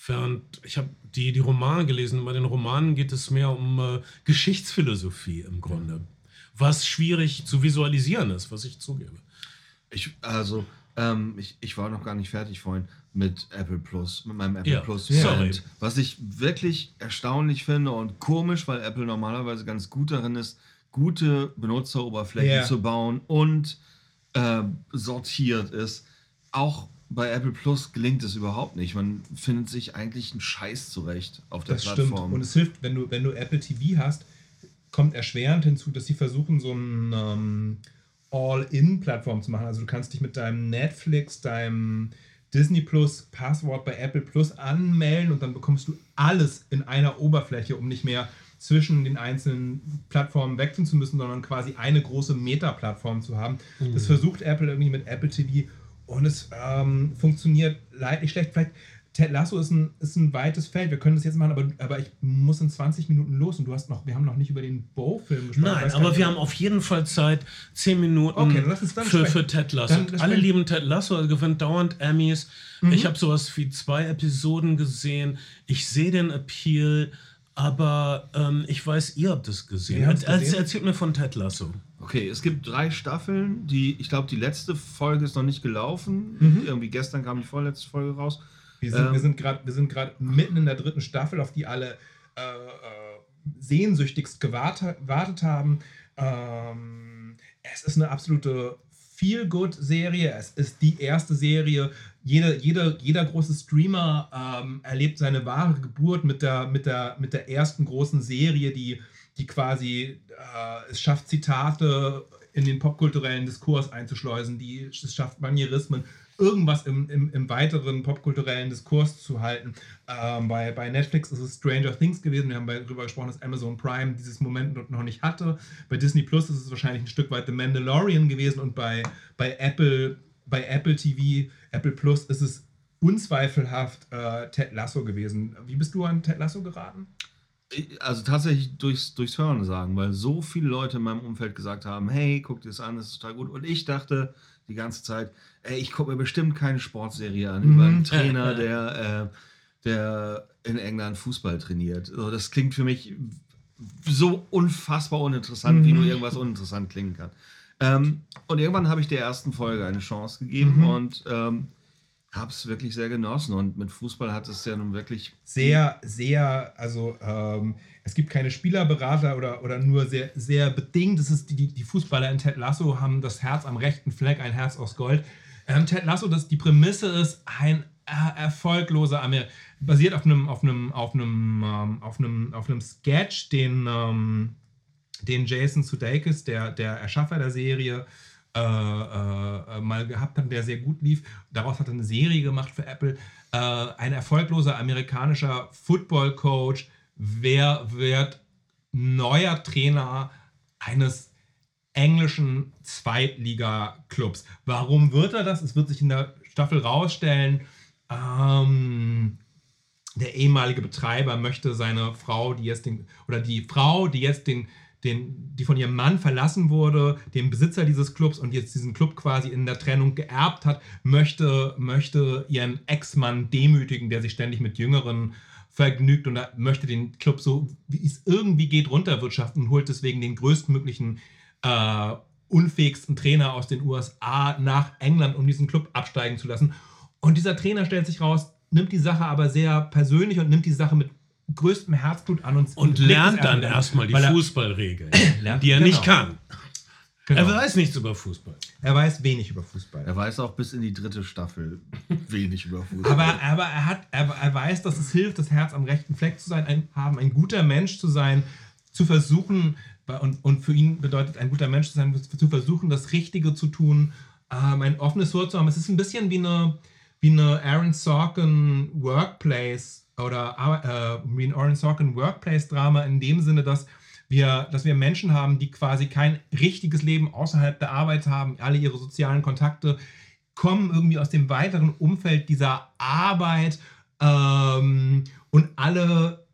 während ich habe die, die Romane gelesen, bei den Romanen geht es mehr um äh, Geschichtsphilosophie im Grunde, was schwierig zu visualisieren ist, was ich zugebe. Ich, also, ähm, ich, ich war noch gar nicht fertig vorhin mit Apple Plus, mit meinem Apple Ja, Plus. sorry. Was ich wirklich erstaunlich finde und komisch, weil Apple normalerweise ganz gut darin ist, gute Benutzeroberflächen Ja. zu bauen und äh, sortiert ist. Auch bei Apple Plus gelingt es überhaupt nicht. Man findet sich eigentlich einen Scheiß zurecht auf der Das stimmt. Plattform. Und es hilft, wenn du, wenn du Apple TV hast, kommt erschwerend hinzu, dass sie versuchen, so ein ähm, All-In-Plattform zu machen. Also du kannst dich mit deinem Netflix, deinem Disney Plus Passwort bei Apple Plus anmelden und dann bekommst du alles in einer Oberfläche, um nicht mehr zwischen den einzelnen Plattformen wechseln zu müssen, sondern quasi eine große Meta-Plattform zu haben. Das versucht Apple irgendwie mit Apple TV und es ähm, funktioniert leidlich schlecht. Vielleicht Ted Lasso ist ein, ist ein weites Feld. Wir können das jetzt machen, aber, aber ich muss in 20 Minuten los und du hast noch, wir haben noch nicht über den Bo-Film gesprochen. Nein, aber wir haben auf jeden Fall Zeit, 10 Minuten Okay, für, für Ted Lasso. Dann- dann Alle lieben Ted Lasso, er gewinnt dauernd Emmys. Mhm. Ich habe sowas wie zwei Episoden gesehen. Ich sehe den Appeal, aber ähm, ich weiß, ihr habt es gesehen. Haben's Er, gesehen. erzählt mir von Ted Lasso. Okay, es gibt drei Staffeln. Die, ich glaube, die letzte Folge ist noch nicht gelaufen. Mhm. Irgendwie gestern kam die vorletzte Folge raus. Wir sind, Ähm, wir sind gerade wir sind gerade mitten in der dritten Staffel, auf die alle äh, äh, sehnsüchtigst gewartet, gewartet haben. Ähm, es ist eine absolute Feel-Good-Serie. Es ist die erste Serie. Jede, jeder, jeder große Streamer ähm, erlebt seine wahre Geburt mit der, mit der, mit der ersten großen Serie, die, die quasi äh, es schafft, Zitate in den popkulturellen Diskurs einzuschleusen, die es schafft, Manierismen, irgendwas im, im, im weiteren popkulturellen Diskurs zu halten. Ähm, bei, bei Netflix ist es Stranger Things gewesen. Wir haben darüber gesprochen, dass Amazon Prime dieses Moment noch- noch nicht hatte. Bei Disney Plus ist es wahrscheinlich ein Stück weit The Mandalorian gewesen und bei, bei Apple bei Apple TV, Apple Plus ist es unzweifelhaft äh, Ted Lasso gewesen. Wie bist du an Ted Lasso geraten? Also tatsächlich durchs, durchs Hören sagen, weil so viele Leute in meinem Umfeld gesagt haben, hey, guck dir das an, das ist total gut. Und ich dachte die ganze Zeit, ey, ich gucke mir bestimmt keine Sportserie an über einen Mhm. Trainer, der, äh, der in England Fußball trainiert. So, das klingt für mich so unfassbar uninteressant, wie Mhm. nur irgendwas uninteressant klingen kann. Ähm, und irgendwann habe ich der ersten Folge eine Chance gegeben Mhm. und ähm, habe es wirklich sehr genossen. Und mit Fußball hat es ja nun wirklich sehr, sehr, also ähm, es gibt keine Spielerberater oder, oder nur sehr, sehr bedingt. Es ist die, die, Fußballer in Ted Lasso haben das Herz am rechten Fleck, ein Herz aus Gold. Ähm, Ted Lasso, das, die Prämisse ist ein äh, erfolgloser Amer basiert auf einem, auf einem, auf einem, ähm, auf einem, auf einem Sketch, den, ähm, den Jason Sudeikis, der, der Erschaffer der Serie, äh, äh, mal gehabt hat, der sehr gut lief. Daraus hat er eine Serie gemacht für Apple. Äh, ein erfolgloser amerikanischer Football-Coach. Wer wird neuer Trainer eines englischen Zweitliga-Clubs? Warum wird er das? Es wird sich in der Staffel rausstellen. Ähm, der ehemalige Betreiber möchte seine Frau, die jetzt den, oder die Frau, die jetzt den, den, die von ihrem Mann verlassen wurde, den Besitzer dieses Clubs und jetzt diesen Club quasi in der Trennung geerbt hat, möchte, möchte ihren Ex-Mann demütigen, der sich ständig mit Jüngeren vergnügt und möchte den Club so, wie es irgendwie geht, runterwirtschaften und holt deswegen den größtmöglichen äh, unfähigsten Trainer aus den USA nach England, um diesen Club absteigen zu lassen. Und dieser Trainer stellt sich raus, nimmt die Sache aber sehr persönlich und nimmt die Sache mit größtem Herzblut an uns Und lernt dann an, erstmal die Fußballregeln, Lernt- die er genau. nicht kann. Genau. Er weiß nichts über Fußball. Er weiß wenig über Fußball. Er weiß auch bis in die dritte Staffel wenig über Fußball. Aber, aber er, hat, er, er weiß, dass es hilft, das Herz am rechten Fleck zu sein, ein, haben, ein guter Mensch zu sein, zu versuchen, und, und für ihn bedeutet ein guter Mensch zu sein, zu versuchen, das Richtige zu tun, ähm, ein offenes Wort zu haben. Es ist ein bisschen wie eine, wie eine Aaron Sorkin Workplace oder äh, wie ein Aaron Sorkin Workplace-Drama in dem Sinne, dass wir, dass wir Menschen haben, die quasi kein richtiges Leben außerhalb der Arbeit haben, alle ihre sozialen Kontakte kommen irgendwie aus dem weiteren Umfeld dieser Arbeit ähm, und alle,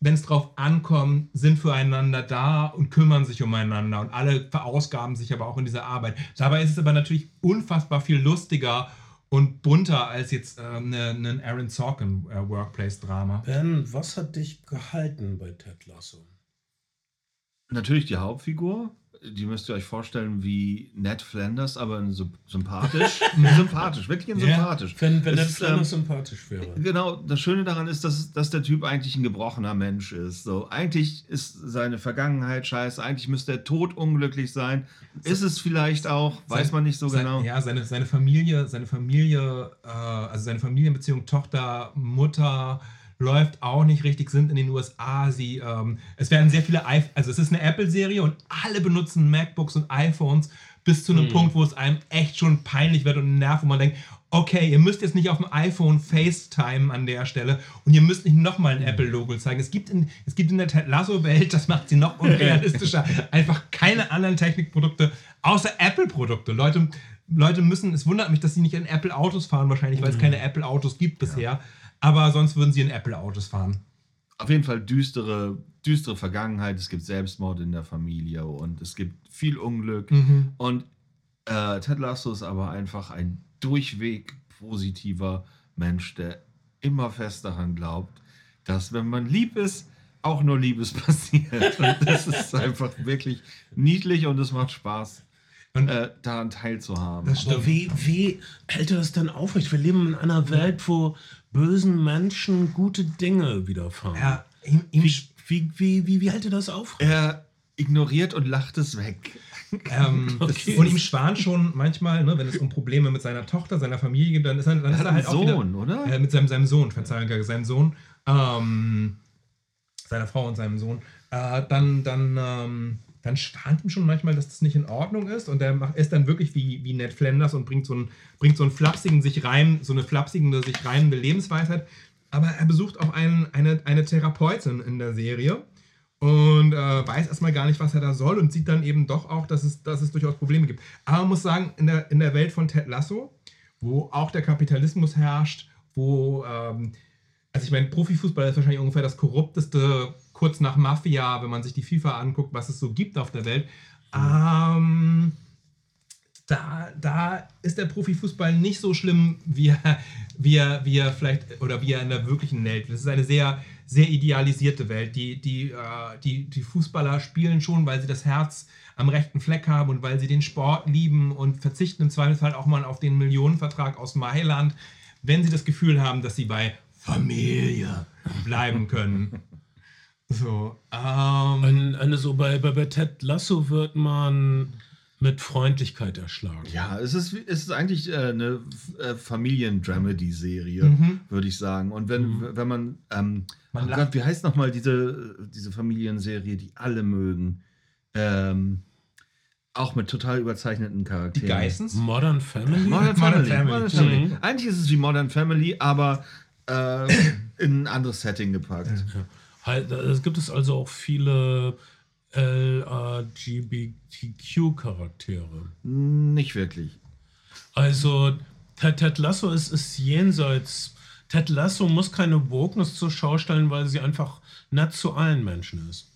wenn es drauf ankommt, sind füreinander da und kümmern sich umeinander und alle verausgaben sich aber auch in dieser Arbeit. Dabei ist es aber natürlich unfassbar viel lustiger und bunter als jetzt ähm, ne- ein Aaron Sorkin äh, Workplace-Drama. Ben, was hat dich gehalten bei Ted Lasso? Natürlich die Hauptfigur. Die müsst ihr euch vorstellen wie Ned Flanders, aber in sy- sympathisch. sympathisch, wirklich Ja. sympathisch. Wenn, wenn ist, Flanders ähm, sympathisch wäre. Genau, das Schöne daran ist, dass, dass der Typ eigentlich ein gebrochener Mensch ist. So, eigentlich ist seine Vergangenheit scheiße, eigentlich müsste er tot unglücklich sein. Ist es vielleicht auch, weiß Sein- man nicht so sein, genau. Ja, seine, seine Familie, seine Familie, äh, also seine Familienbeziehung Tochter, Mutter läuft auch nicht richtig, sind in den USA. Sie, ähm, es werden sehr viele, iP also es ist eine Apple-Serie und alle benutzen MacBooks und iPhones bis zu einem Punkt, wo es einem echt schon peinlich wird und nervt, wo man denkt, okay, ihr müsst jetzt nicht auf dem iPhone FaceTime an der Stelle und ihr müsst nicht nochmal ein Apple-Logo zeigen. Es gibt, in, es gibt in der Ted Lasso-Welt, das macht sie noch unrealistischer, einfach keine anderen Technikprodukte außer Apple-Produkte. Leute, Leute müssen, es wundert mich, dass sie nicht in Apple-Autos fahren, wahrscheinlich, weil es keine Apple-Autos gibt bisher. Aber sonst würden sie in Apple-Autos fahren. Auf jeden Fall düstere, düstere Vergangenheit. Es gibt Selbstmord in der Familie und es gibt viel Unglück. Mhm. Und äh, Ted Lasso ist aber einfach ein durchweg positiver Mensch, der immer fest daran glaubt, dass wenn man lieb ist, auch nur Liebes passiert. Und das ist einfach wirklich niedlich und es macht Spaß, Und- äh, daran teilzuhaben. Das Aber wie, wie hält er das denn aufrecht? Wir leben in einer Welt, wo bösen Menschen gute Dinge widerfahren. Ja, ihm, ihm, Wie, wie, wie, wie, wie hält er das aufrecht? Er ignoriert und lacht es weg. Ähm, Okay. Und ihm schwan schon manchmal, ne, wenn es um Probleme mit seiner Tochter, seiner Familie geht, dann ist er, dann Er ist hat er halt einen auch wieder, Sohn, oder? Äh, mit seinem, seinem Sohn, Verzeihung, seinem Sohn, ähm, seiner Frau und seinem Sohn. Äh, dann, dann, ähm, dann schwant ihm schon manchmal, dass das nicht in Ordnung ist und er ist dann wirklich wie, wie Ned Flanders und bringt so einen, bringt so einen flapsigen, sich reim, so eine flapsige, sich reimende Lebensweisheit. Aber er besucht auch einen, eine, eine Therapeutin in der Serie und äh, weiß erstmal gar nicht, was er da soll und sieht dann eben doch auch, dass es, dass es durchaus Probleme gibt. Aber man muss sagen, in der, in der Welt von Ted Lasso, wo auch der Kapitalismus herrscht, wo, ähm, also ich meine, Profifußball ist wahrscheinlich ungefähr das korrupteste, kurz nach Mafia, wenn man sich die FIFA anguckt, was es so gibt auf der Welt. Ähm, da, da ist der Profifußball nicht so schlimm, wie er, wie er, wie er vielleicht, oder wie er in der wirklichen Welt. Das ist eine sehr, sehr idealisierte Welt. Die, die, äh, die, die Fußballer spielen schon, weil sie das Herz am rechten Fleck haben und weil sie den Sport lieben und verzichten im Zweifelsfall auch mal auf den Millionenvertrag aus Mailand, wenn sie das Gefühl haben, dass sie bei Familie bleiben können. So, ähm, Ein, eine so bei, bei, bei Ted Lasso wird man mit Freundlichkeit erschlagen. Ja, es ist, wie- es ist eigentlich äh, eine äh, Familien-Dramedy-Serie, Mhm. würde ich sagen. Und wenn, wenn man, ähm, Man oh. Gott, wie heißt nochmal diese, diese Familienserie, die alle mögen? Ähm, auch mit total überzeichneten Charakteren. die Geissens? Modern Family? Modern Modern Family. Family. Modern Family. Mhm. Eigentlich ist es wie Modern Family, aber äh, in ein anderes Setting gepackt. Ja. Halt, es gibt es also auch viele LGBTQ-Charaktere. Nicht wirklich. Also Ted, Ted Lasso ist, ist jenseits. Ted Lasso muss keine Wokeness zur Schau stellen, weil sie einfach nett zu allen Menschen ist.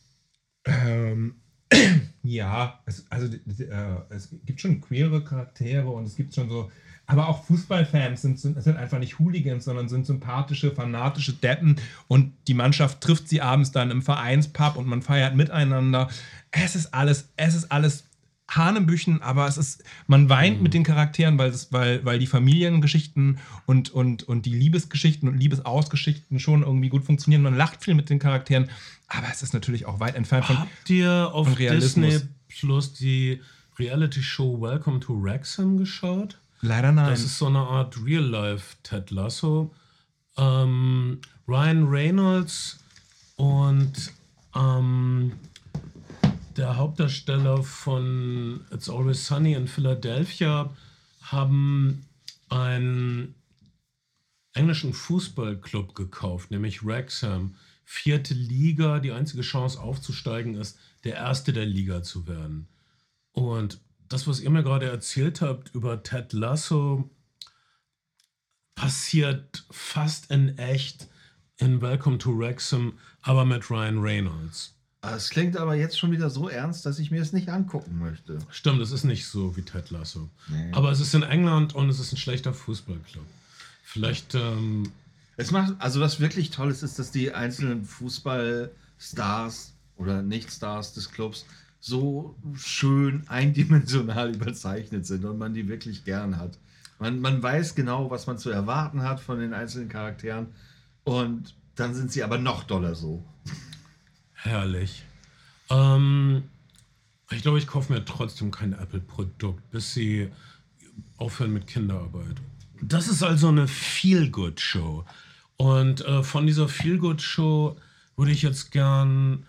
Ähm, ja, es, also äh, es gibt schon queere Charaktere und es gibt schon so, aber auch Fußballfans sind, sind, sind einfach nicht Hooligans, sondern sind sympathische, fanatische Deppen und die Mannschaft trifft sie abends dann im Vereinspub und man feiert miteinander. Es ist alles, es ist alles Hanebüchen, aber es ist, man weint mit den Charakteren, weil, das, weil, weil die Familiengeschichten und, und, und die Liebesgeschichten und Liebesausgeschichten schon irgendwie gut funktionieren. Man lacht viel mit den Charakteren, aber es ist natürlich auch weit entfernt von, Habt ihr auf. Disney Plus die Reality-Show Welcome to Wrexham geschaut? Leider nein. Das ist so eine Art Real-Life Ted Lasso. Ähm, Ryan Reynolds und ähm, der Hauptdarsteller von It's Always Sunny in Philadelphia haben einen englischen Fußballclub gekauft, nämlich Wrexham. Vierte Liga, die einzige Chance aufzusteigen ist, der Erste der Liga zu werden. Und das, was ihr mir gerade erzählt habt über Ted Lasso, passiert fast in echt in Welcome to Wrexham, aber mit Ryan Reynolds. Es klingt aber jetzt schon wieder so ernst, dass ich mir es nicht angucken möchte. Stimmt, es ist nicht so wie Ted Lasso. Nee. Aber es ist in England und es ist ein schlechter Fußballclub. Vielleicht, ähm, Es macht, also was wirklich toll ist, ist, dass die einzelnen Fußballstars oder Nicht-Stars des Clubs so schön eindimensional überzeichnet sind und man die wirklich gern hat. Man, man weiß genau, was man zu erwarten hat von den einzelnen Charakteren und dann sind sie aber noch doller so. Herrlich. Ähm, ich glaube, ich kaufe mir trotzdem kein Apple-Produkt, bis sie aufhören mit Kinderarbeit. Das ist also eine Feel-Good-Show. Und äh, von dieser Feel-Good-Show würde ich jetzt gern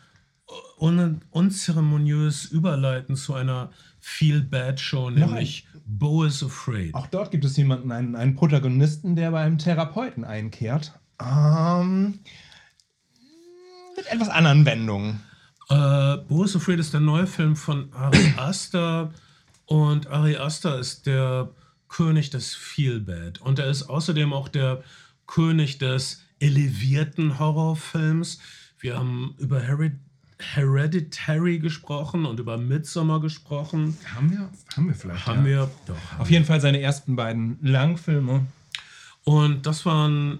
un unzeremoniös überleiten zu einer Feel-Bad-Show, nämlich Bo is Afraid. Auch dort gibt es jemanden, einen, einen Protagonisten, der bei einem Therapeuten einkehrt. Ähm, mit etwas anderen Wendungen. Äh, Bo is Afraid ist der neue Film von Ari Aster. Und Ari Aster ist der König des Feel-Bad. Und er ist außerdem auch der König des elevierten Horrorfilms. Wir haben über Harry Hereditary gesprochen und über Midsommar gesprochen. Haben wir? Haben wir vielleicht. Haben ja. wir doch. Auf jeden Fall seine ersten beiden Langfilme. Und das waren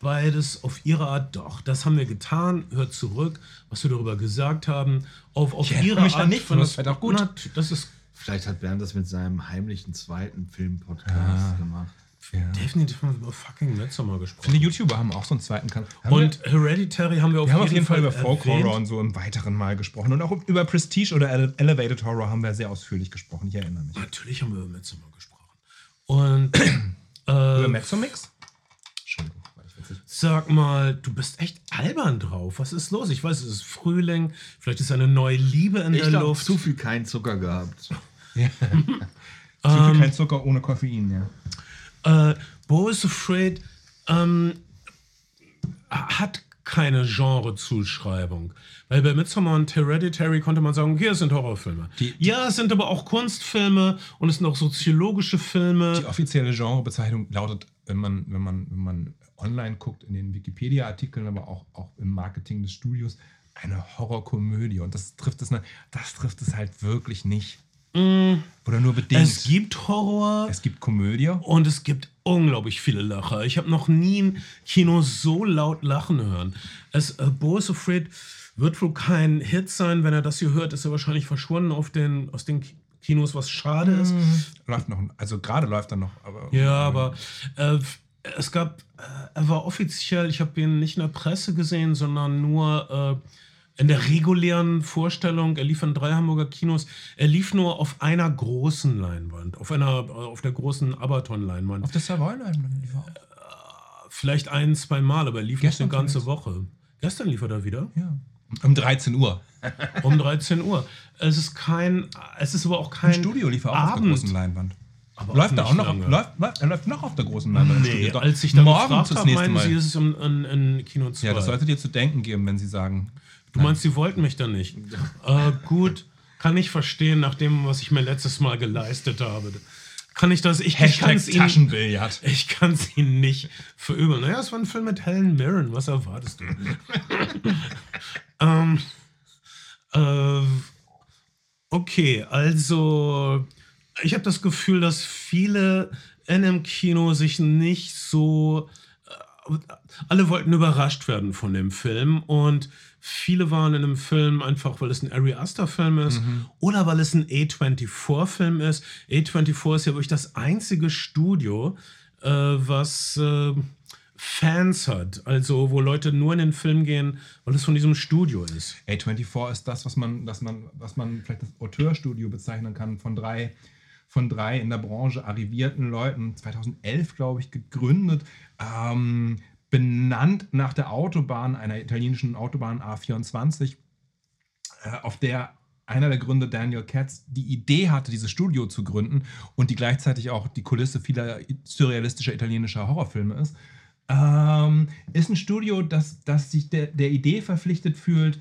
beides auf ihre Art doch. Das haben wir getan. Hört zurück, was wir darüber gesagt haben. Auf, auf Ich ihre mich Art. nicht, das wird auch gut. Na, das ist Vielleicht hat Bernd das mit seinem heimlichen zweiten Film-Podcast Ah. gemacht. Definitiv mal über fucking Midsommar gesprochen. Viele YouTuber haben auch so einen zweiten Kanal. Haben Und Hereditary haben wir auf, wir, wir haben jeden, auf jeden Fall über Fall Folk erwähnt. Horror und so im weiteren Mal gesprochen. Und auch über Prestige oder Ele Elevated Horror haben wir sehr ausführlich gesprochen. Ich erinnere mich. Natürlich haben wir über Midsommar gesprochen. Und Über äh, Mezzomix? Entschuldigung, sag mal, du bist echt albern drauf. Was ist los? Ich weiß, es ist Frühling. Vielleicht ist eine neue Liebe in Ich der glaube, Luft. zu viel kein Zucker gehabt. Zu viel kein Zucker ohne Koffein, ja. Äh, Bo is Afraid ähm, hat keine Genrezuschreibung. Weil bei Midsommar und Hereditary konnte man sagen, hier sind Horrorfilme. Die- die- ja, es sind aber auch Kunstfilme und es sind auch soziologische Filme. Die offizielle Genrebezeichnung lautet, wenn man, wenn man, wenn man online guckt, in den Wikipedia-Artikeln, aber auch, auch im Marketing des Studios, eine Horrorkomödie. Und das trifft es, ne- das trifft es halt wirklich nicht. Oder nur bedingt. es gibt Horror. es gibt Komödie. Und es gibt unglaublich viele Lacher. Ich habe noch nie ein Kino so laut lachen hören. Es, äh, Bo is Afraid wird wohl kein Hit sein. Wenn er das hier hört, ist er wahrscheinlich verschwunden auf den, aus den Ki- Kinos, was schade ist. Läuft noch, also gerade läuft er noch, aber. Ja, aber äh, es gab, äh, er war offiziell, ich habe ihn nicht in der Presse gesehen, sondern nur äh, in der regulären Vorstellung. Er lief in drei Hamburger Kinos. Er lief nur auf einer großen Leinwand, auf einer, auf der großen Abaton-Leinwand. Auf der Savoy-Leinwand lief er auch. Vielleicht ein, zwei Mal, aber er lief Gestern nicht eine ganze. Woche. Gestern lief er da wieder. Ja. Um 13 Uhr. Um 13 Uhr. Es ist kein, es ist aber auch Im kein Studio lief er auch auf der Abend. großen Leinwand. Aber läuft er auch noch? lange. Läuft, läuft, er läuft noch auf der großen Leinwand. im Nee, als ich dann morgen gefragt das habe, nächste Mal. sie, ist es im, in, in Kino 2. ja, das solltet ihr zu denken geben, wenn sie sagen, Du meinst, sie wollten mich dann nicht? Äh, gut, kann ich verstehen, nach dem, was ich mir letztes Mal geleistet habe. Kann ich das? Ich, ich kann es ihnen, nicht verübeln. Naja, es war ein Film mit Helen Mirren. Was erwartest du? ähm, äh, okay, also ich habe das Gefühl, dass viele in einem Kino sich nicht so äh, alle wollten überrascht werden von dem Film und viele waren in dem Film einfach, weil es ein Ari Aster Film ist oder weil es ein A24 Film ist. A24 ist ja wirklich das einzige Studio, äh, was äh, Fans hat, also wo Leute nur in den Film gehen, weil es von diesem Studio ist. A24 ist das, was man, das man, was man vielleicht das Auteurstudio bezeichnen kann, von drei, von drei in der Branche arrivierten Leuten, 2011, glaube ich, gegründet, ähm, benannt nach der Autobahn, einer italienischen Autobahn A24, äh, auf der einer der Gründer, Daniel Katz, die Idee hatte, dieses Studio zu gründen und die gleichzeitig auch die Kulisse vieler surrealistischer italienischer Horrorfilme ist. Ähm, ist ein Studio, das, das sich der, der Idee verpflichtet fühlt,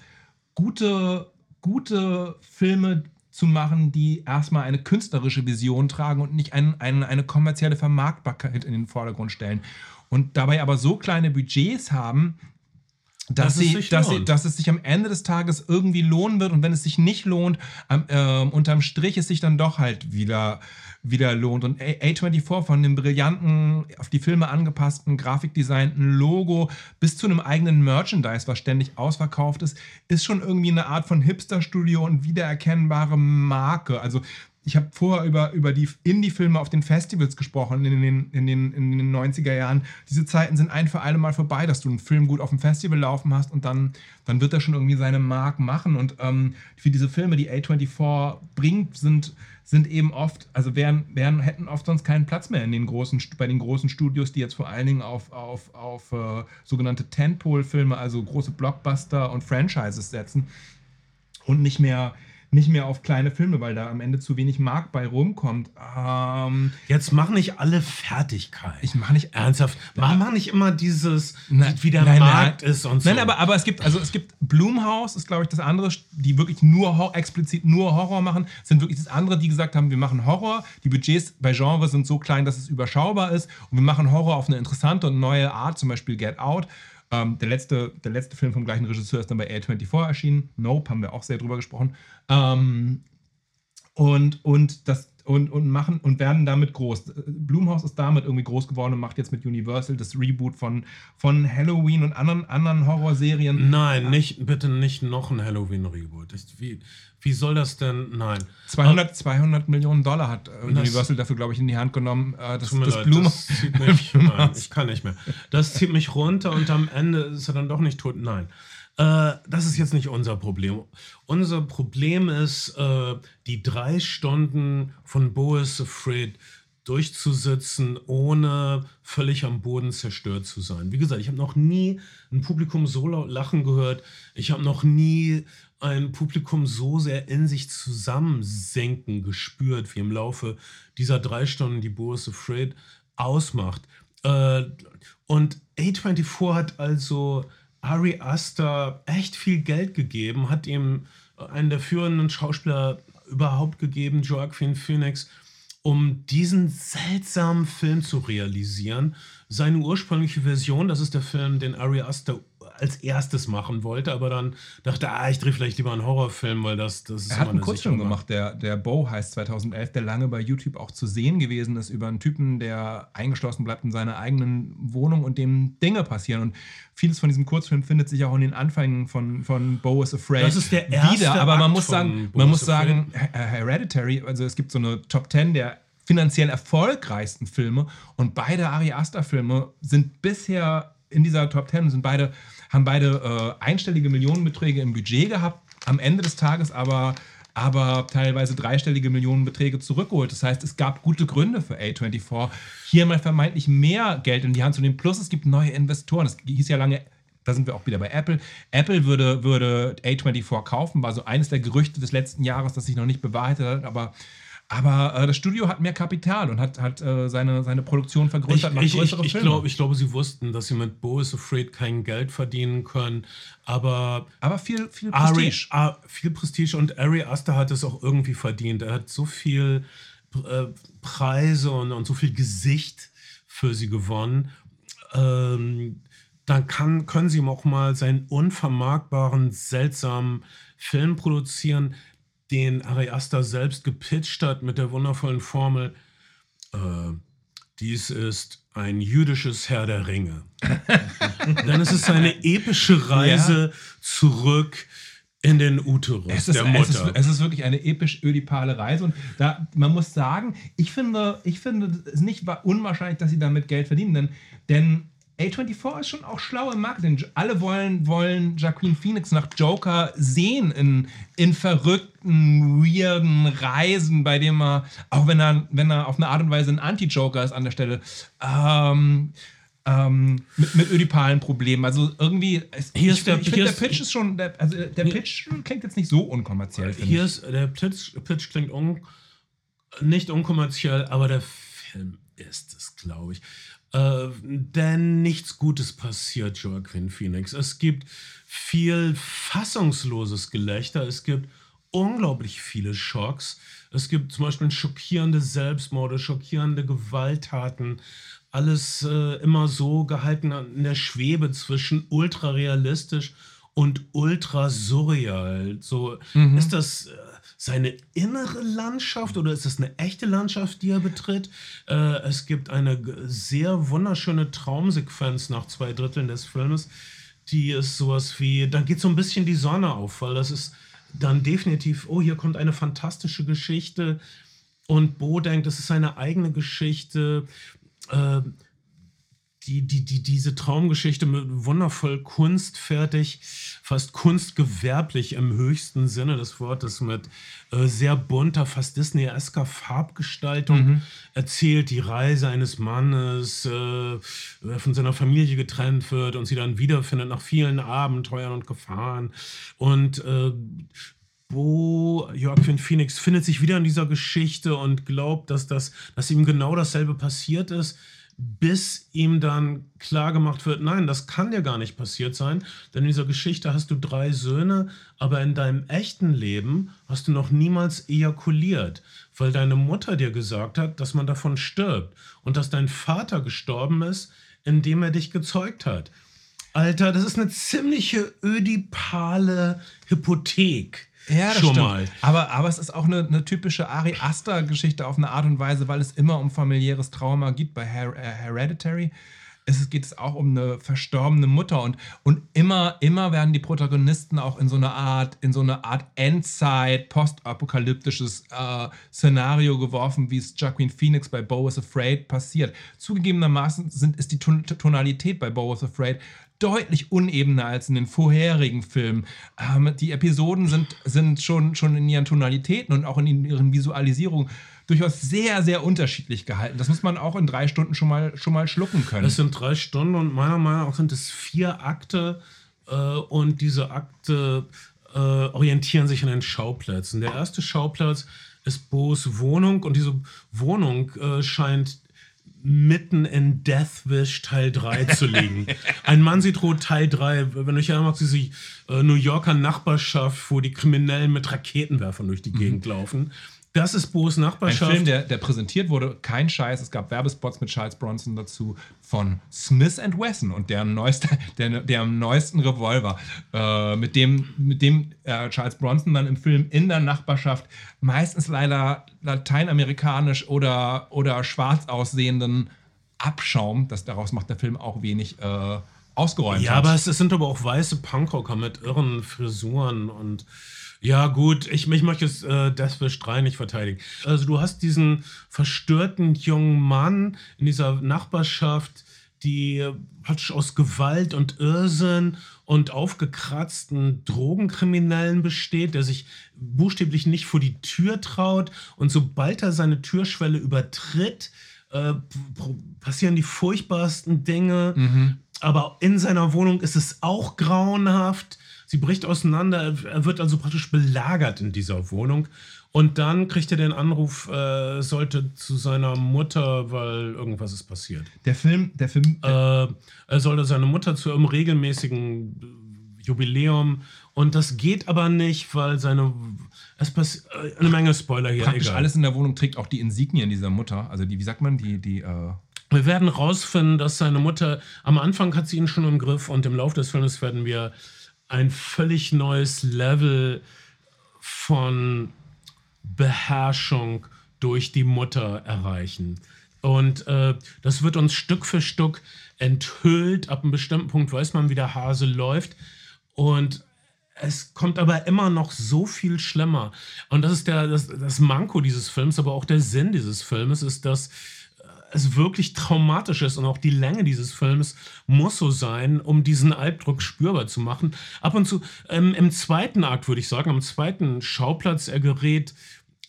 gute, gute Filme zu machen, die erstmal eine künstlerische Vision tragen und nicht ein, ein, eine kommerzielle Vermarktbarkeit in den Vordergrund stellen. Und dabei aber so kleine Budgets haben, dass, Dass es sie, sich dass, sie, dass es sich am Ende des Tages irgendwie lohnen wird und wenn es sich nicht lohnt, am, ähm, unterm Strich es sich dann doch halt wieder, wieder lohnt. Und A- A24 von dem brillanten, auf die Filme angepassten, grafikdesignten Logo bis zu einem eigenen Merchandise, was ständig ausverkauft ist, ist schon irgendwie eine Art von Hipster-Studio und wiedererkennbare Marke. Also ich habe vorher über, über die Indie-Filme auf den Festivals gesprochen in den, in, den, in den 90er Jahren. Diese Zeiten sind ein für alle Mal vorbei, dass du einen Film gut auf dem Festival laufen hast und dann, dann wird er schon irgendwie seine Mark machen. Und ähm, für diese Filme, die A24 bringt, sind, sind eben oft, also wären, wären, hätten oft sonst keinen Platz mehr in den großen, bei den großen Studios, die jetzt vor allen Dingen auf, auf, auf äh, sogenannte Tentpole-Filme, also große Blockbuster und Franchises setzen und nicht mehr, nicht mehr auf kleine Filme, weil da am Ende zu wenig Mark bei rumkommt. Ähm, Jetzt mach nicht alle Fertigkeit. ich mache nicht Ernsthaft. Mach, mach nicht immer dieses, Nein, wie der nein, Markt nein. ist und so. Nein, aber, aber es gibt, also es gibt Blumhouse, ist glaube ich das andere, die wirklich nur explizit nur Horror machen, sind wirklich das andere, die gesagt haben, wir machen Horror. Die Budgets bei Genre sind so klein, dass es überschaubar ist und wir machen Horror auf eine interessante und neue Art, zum Beispiel Get Out. Ähm, der, letzte, der letzte Film vom gleichen Regisseur ist dann bei A24 erschienen. Nope, haben wir auch sehr drüber gesprochen. Ähm, und, und das und, und machen und werden damit groß. Blumhaus ist damit irgendwie groß geworden und macht jetzt mit Universal das Reboot von, von Halloween und anderen, anderen Horrorserien. Nein, nicht, bitte nicht noch ein Halloween-Reboot. Wie, wie soll das denn? Nein. 200, 200 Millionen Dollar hat äh, Universal dafür, glaube ich, in die Hand genommen. Äh, das Tut mir das leid, das zieht mich, nein, ich kann nicht mehr. Das zieht mich runter und am Ende ist er dann doch nicht tot. Nein. Äh, das ist jetzt nicht unser Problem. Unser Problem ist, äh, die drei Stunden von Boris Afraid durchzusitzen, ohne völlig am Boden zerstört zu sein. Wie gesagt, ich habe noch nie ein Publikum so laut lachen gehört. Ich habe noch nie ein Publikum so sehr in sich zusammensenken gespürt, wie im Laufe dieser drei Stunden, die Boris Afraid ausmacht. Äh, und A24 hat also Ari Aster echt viel Geld gegeben, hat ihm einen der führenden Schauspieler überhaupt gegeben, Joaquin Phoenix, um diesen seltsamen Film zu realisieren. Seine ursprüngliche Version, das ist der Film, den Ari Aster als erstes machen wollte, aber dann dachte, ah, ich drehe vielleicht lieber einen Horrorfilm, weil das, das ist Er hat einen eine Kurzfilm gemacht, der, der Bo heißt 2011, der lange bei YouTube auch zu sehen gewesen ist, über einen Typen, der eingeschlossen bleibt in seiner eigenen Wohnung und dem Dinge passieren. Und vieles von diesem Kurzfilm findet sich auch in den Anfängen von, von Bo is Afraid Das ist der erste wieder. Aber man muss sagen, man muss sagen, He- Hereditary, also es gibt so eine Top 10 der finanziell erfolgreichsten Filme und beide Ari Aster Filme sind bisher in dieser Top 10 sind beide haben beide äh, einstellige Millionenbeträge im Budget gehabt, am Ende des Tages aber aber teilweise dreistellige Millionenbeträge zurückgeholt. Das heißt, es gab gute Gründe für A24, hier mal vermeintlich mehr Geld in die Hand zu nehmen. Plus es gibt neue Investoren. Das hieß ja lange, da sind wir auch wieder bei Apple. Apple würde, würde A24 kaufen, war so eines der Gerüchte des letzten Jahres, das sich noch nicht bewahrheitet hat, aber aber äh, das Studio hat mehr Kapital und hat, hat äh, seine, seine Produktion Ich, vergrößert, macht ich, ich, größere ich, Filme. glaub, ich glaube, sie wussten, dass sie mit Bo is Afraid kein Geld verdienen können, aber aber viel, viel Ari, Prestige. ah, viel Prestige und Ari Aster hat es auch irgendwie verdient. Er hat so viel äh, Preise und, und so viel Gesicht für sie gewonnen. Ähm, dann kann, können sie ihm auch mal seinen unvermarktbaren, seltsamen Film produzieren, den Ari Aster selbst gepitcht hat mit der wundervollen Formel. Äh, dies ist ein jüdisches Herr der Ringe. Denn es ist eine epische Reise zurück in den Uterus Es ist, der es, ist, Mutter. es ist wirklich eine episch-ödipale Reise und da, man muss sagen, ich finde, ich finde es nicht wa- unwahrscheinlich, dass sie damit Geld verdienen, denn, denn A24 ist schon auch schlau im Marketing. Alle wollen, wollen Joaquin Phoenix nach Joker sehen in, in verrückten, weirden Reisen, bei dem er, auch wenn er, wenn er auf eine Art und Weise ein Anti-Joker ist an der Stelle, ähm, ähm, mit, mit ödipalen Problemen. Also irgendwie, es, Hier ich, ist der- ich finde, der Pitch ist schon, der, also der Pitch klingt jetzt nicht so unkommerziell. Hier ist der Pitch, Pitch klingt un, nicht unkommerziell, aber der Film ist es, glaube ich. Äh, denn nichts Gutes passiert Joaquin Phoenix. Es gibt viel fassungsloses Gelächter, es gibt unglaublich viele Schocks. Es gibt zum Beispiel schockierende Selbstmorde, schockierende Gewalttaten. alles äh, immer so gehalten in der Schwebe zwischen ultra realistisch und ultra surreal. So Mhm. ist das äh, seine innere Landschaft oder ist das eine echte Landschaft, die er betritt? Äh, es gibt eine sehr wunderschöne Traumsequenz nach zwei Dritteln des Filmes, die ist sowas wie, dann geht so ein bisschen die Sonne auf, weil das ist dann definitiv, oh, hier kommt eine fantastische Geschichte und Bo denkt, das ist seine eigene Geschichte. Äh, die, die, die, diese Traumgeschichte mit wundervoll kunstfertig, fast kunstgewerblich im höchsten Sinne des Wortes, mit äh, sehr bunter, fast Disney-esker Farbgestaltung erzählt die Reise eines Mannes, äh, der von seiner Familie getrennt wird und sie dann wiederfindet nach vielen Abenteuern und Gefahren. Und äh, Bo Joaquin Phoenix findet sich wieder in dieser Geschichte und glaubt, dass, das, dass ihm genau dasselbe passiert ist, bis ihm dann klar gemacht wird, nein, das kann dir gar nicht passiert sein, denn in dieser Geschichte hast du drei Söhne, aber in deinem echten Leben hast du noch niemals ejakuliert, weil deine Mutter dir gesagt hat, dass man davon stirbt und dass dein Vater gestorben ist, indem er dich gezeugt hat. Alter, das ist eine ziemliche ödipale Hypothek. Ja, das Schon stimmt. mal. Aber, aber es ist auch eine, eine typische Ari Aster-Geschichte auf eine Art und Weise, weil es immer um familiäres Trauma geht. Bei Her äh, Hereditary es, geht es auch um eine verstorbene Mutter und, und immer, immer werden die Protagonisten auch in so eine Art, in so eine Art Endzeit, postapokalyptisches äh, Szenario geworfen, wie es Joaquin Phoenix bei Bo is Afraid passiert. Zugegebenermaßen sind, ist die Ton Tonalität bei Bo is Afraid deutlich unebener als in den vorherigen Filmen. Ähm, die Episoden sind, sind schon, schon in ihren Tonalitäten und auch in ihren Visualisierungen durchaus sehr, sehr unterschiedlich gehalten. Das muss man auch in drei Stunden schon mal, schon mal schlucken können. Es sind drei Stunden und meiner Meinung nach sind es vier Akte äh, und diese Akte äh, orientieren sich an den Schauplätzen. Der erste Schauplatz ist Bo's Wohnung und diese Wohnung äh, scheint mitten in Deathwish Teil 3 zu liegen. Ein Mann sieht rot Teil 3, wenn du dich erinnert, diese äh, New Yorker Nachbarschaft, wo die Kriminellen mit Raketenwerfern durch die Gegend laufen. Das ist Bo's Ein Nachbarschaft. Film, der, der präsentiert wurde, kein Scheiß. Es gab Werbespots mit Charles Bronson dazu von Smith Wesson und deren, neueste, der, deren neuesten Revolver, äh, mit dem, mit dem äh, Charles Bronson dann im Film in der Nachbarschaft meistens leider lateinamerikanisch oder, oder schwarz aussehenden Abschaum, das daraus macht der Film auch wenig äh, ausgeräumt. Ja, hat. aber es, es sind aber auch weiße Punkrocker mit irren Frisuren und ja, gut, ich, ich möchte jetzt äh, Deathwish 3 nicht verteidigen. Also, du hast diesen verstörten jungen Mann in dieser Nachbarschaft, die praktisch aus Gewalt und Irrsinn und aufgekratzten Drogenkriminellen besteht, der sich buchstäblich nicht vor die Tür traut und sobald er seine Türschwelle übertritt, äh, passieren die furchtbarsten Dinge. Aber in seiner Wohnung ist es auch grauenhaft. Sie bricht auseinander. Er wird also praktisch belagert in dieser Wohnung. Und dann kriegt er den Anruf, äh, sollte zu seiner Mutter, weil irgendwas ist passiert. der Film, der Film, Äh, er sollte seine Mutter zu einem regelmäßigen äh, Jubiläum. Und das geht aber nicht, weil seine. Es passiert. Äh, eine Menge Spoiler hier. praktisch egal. alles in der Wohnung trägt auch die Insignien dieser Mutter. Also die, wie sagt man, die, die, äh, Wir werden rausfinden, dass seine Mutter, am Anfang hat sie ihn schon im Griff und im Laufe des Films werden wir ein völlig neues Level von Beherrschung durch die Mutter erreichen. Und äh, das wird uns Stück für Stück enthüllt. Ab einem bestimmten Punkt weiß man, wie der Hase läuft. Und es kommt aber immer noch so viel schlimmer. Und das ist der, das, das Manko dieses Films, aber auch der Sinn dieses Filmes ist, dass es wirklich traumatisch ist und auch die Länge dieses Films muss so sein, um diesen Albdruck spürbar zu machen. Ab und zu, ähm, im zweiten Akt würde ich sagen, am zweiten Schauplatz, er gerät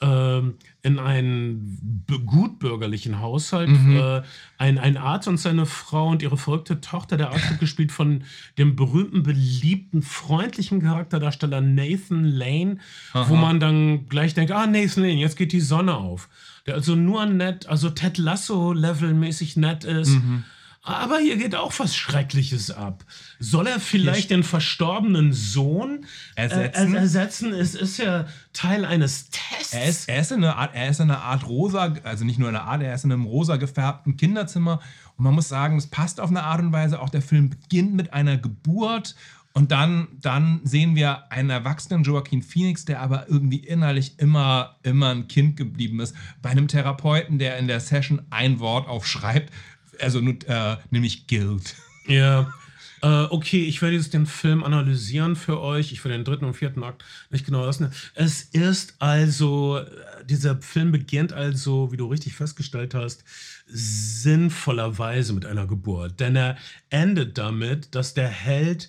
ähm, in einen gutbürgerlichen Haushalt. Äh, ein, ein Arzt und seine Frau und ihre verrückte Tochter. Der Arzt wird gespielt von dem berühmten, beliebten, freundlichen Charakterdarsteller Nathan Lane, wo man dann gleich denkt, ah, Nathan Lane, jetzt geht die Sonne auf. Der also nur nett, also Ted Lasso-Level-mäßig nett ist. Aber hier geht auch was Schreckliches ab. Soll er vielleicht den verstorbenen Sohn Ersetzen? Äh, ersetzen? Es ist ja Teil eines er ist, er ist in einer Art, er ist in einer Art rosa, also nicht nur in einer Art, er ist in einem rosa gefärbten Kinderzimmer. Und man muss sagen, es passt auf eine Art und Weise. Auch der Film beginnt mit einer Geburt. Und dann, dann sehen wir einen erwachsenen Joaquin Phoenix, der aber irgendwie innerlich immer, immer ein Kind geblieben ist. Bei einem Therapeuten, der in der Session ein Wort aufschreibt, also äh, nämlich Guilt. Ja. Äh, okay, ich werde jetzt den Film analysieren für euch. Ich werde den dritten und vierten Akt nicht genau lassen. Es ist also, äh, dieser Film beginnt also, wie du richtig festgestellt hast, sinnvollerweise mit einer Geburt. Denn er endet damit, dass der Held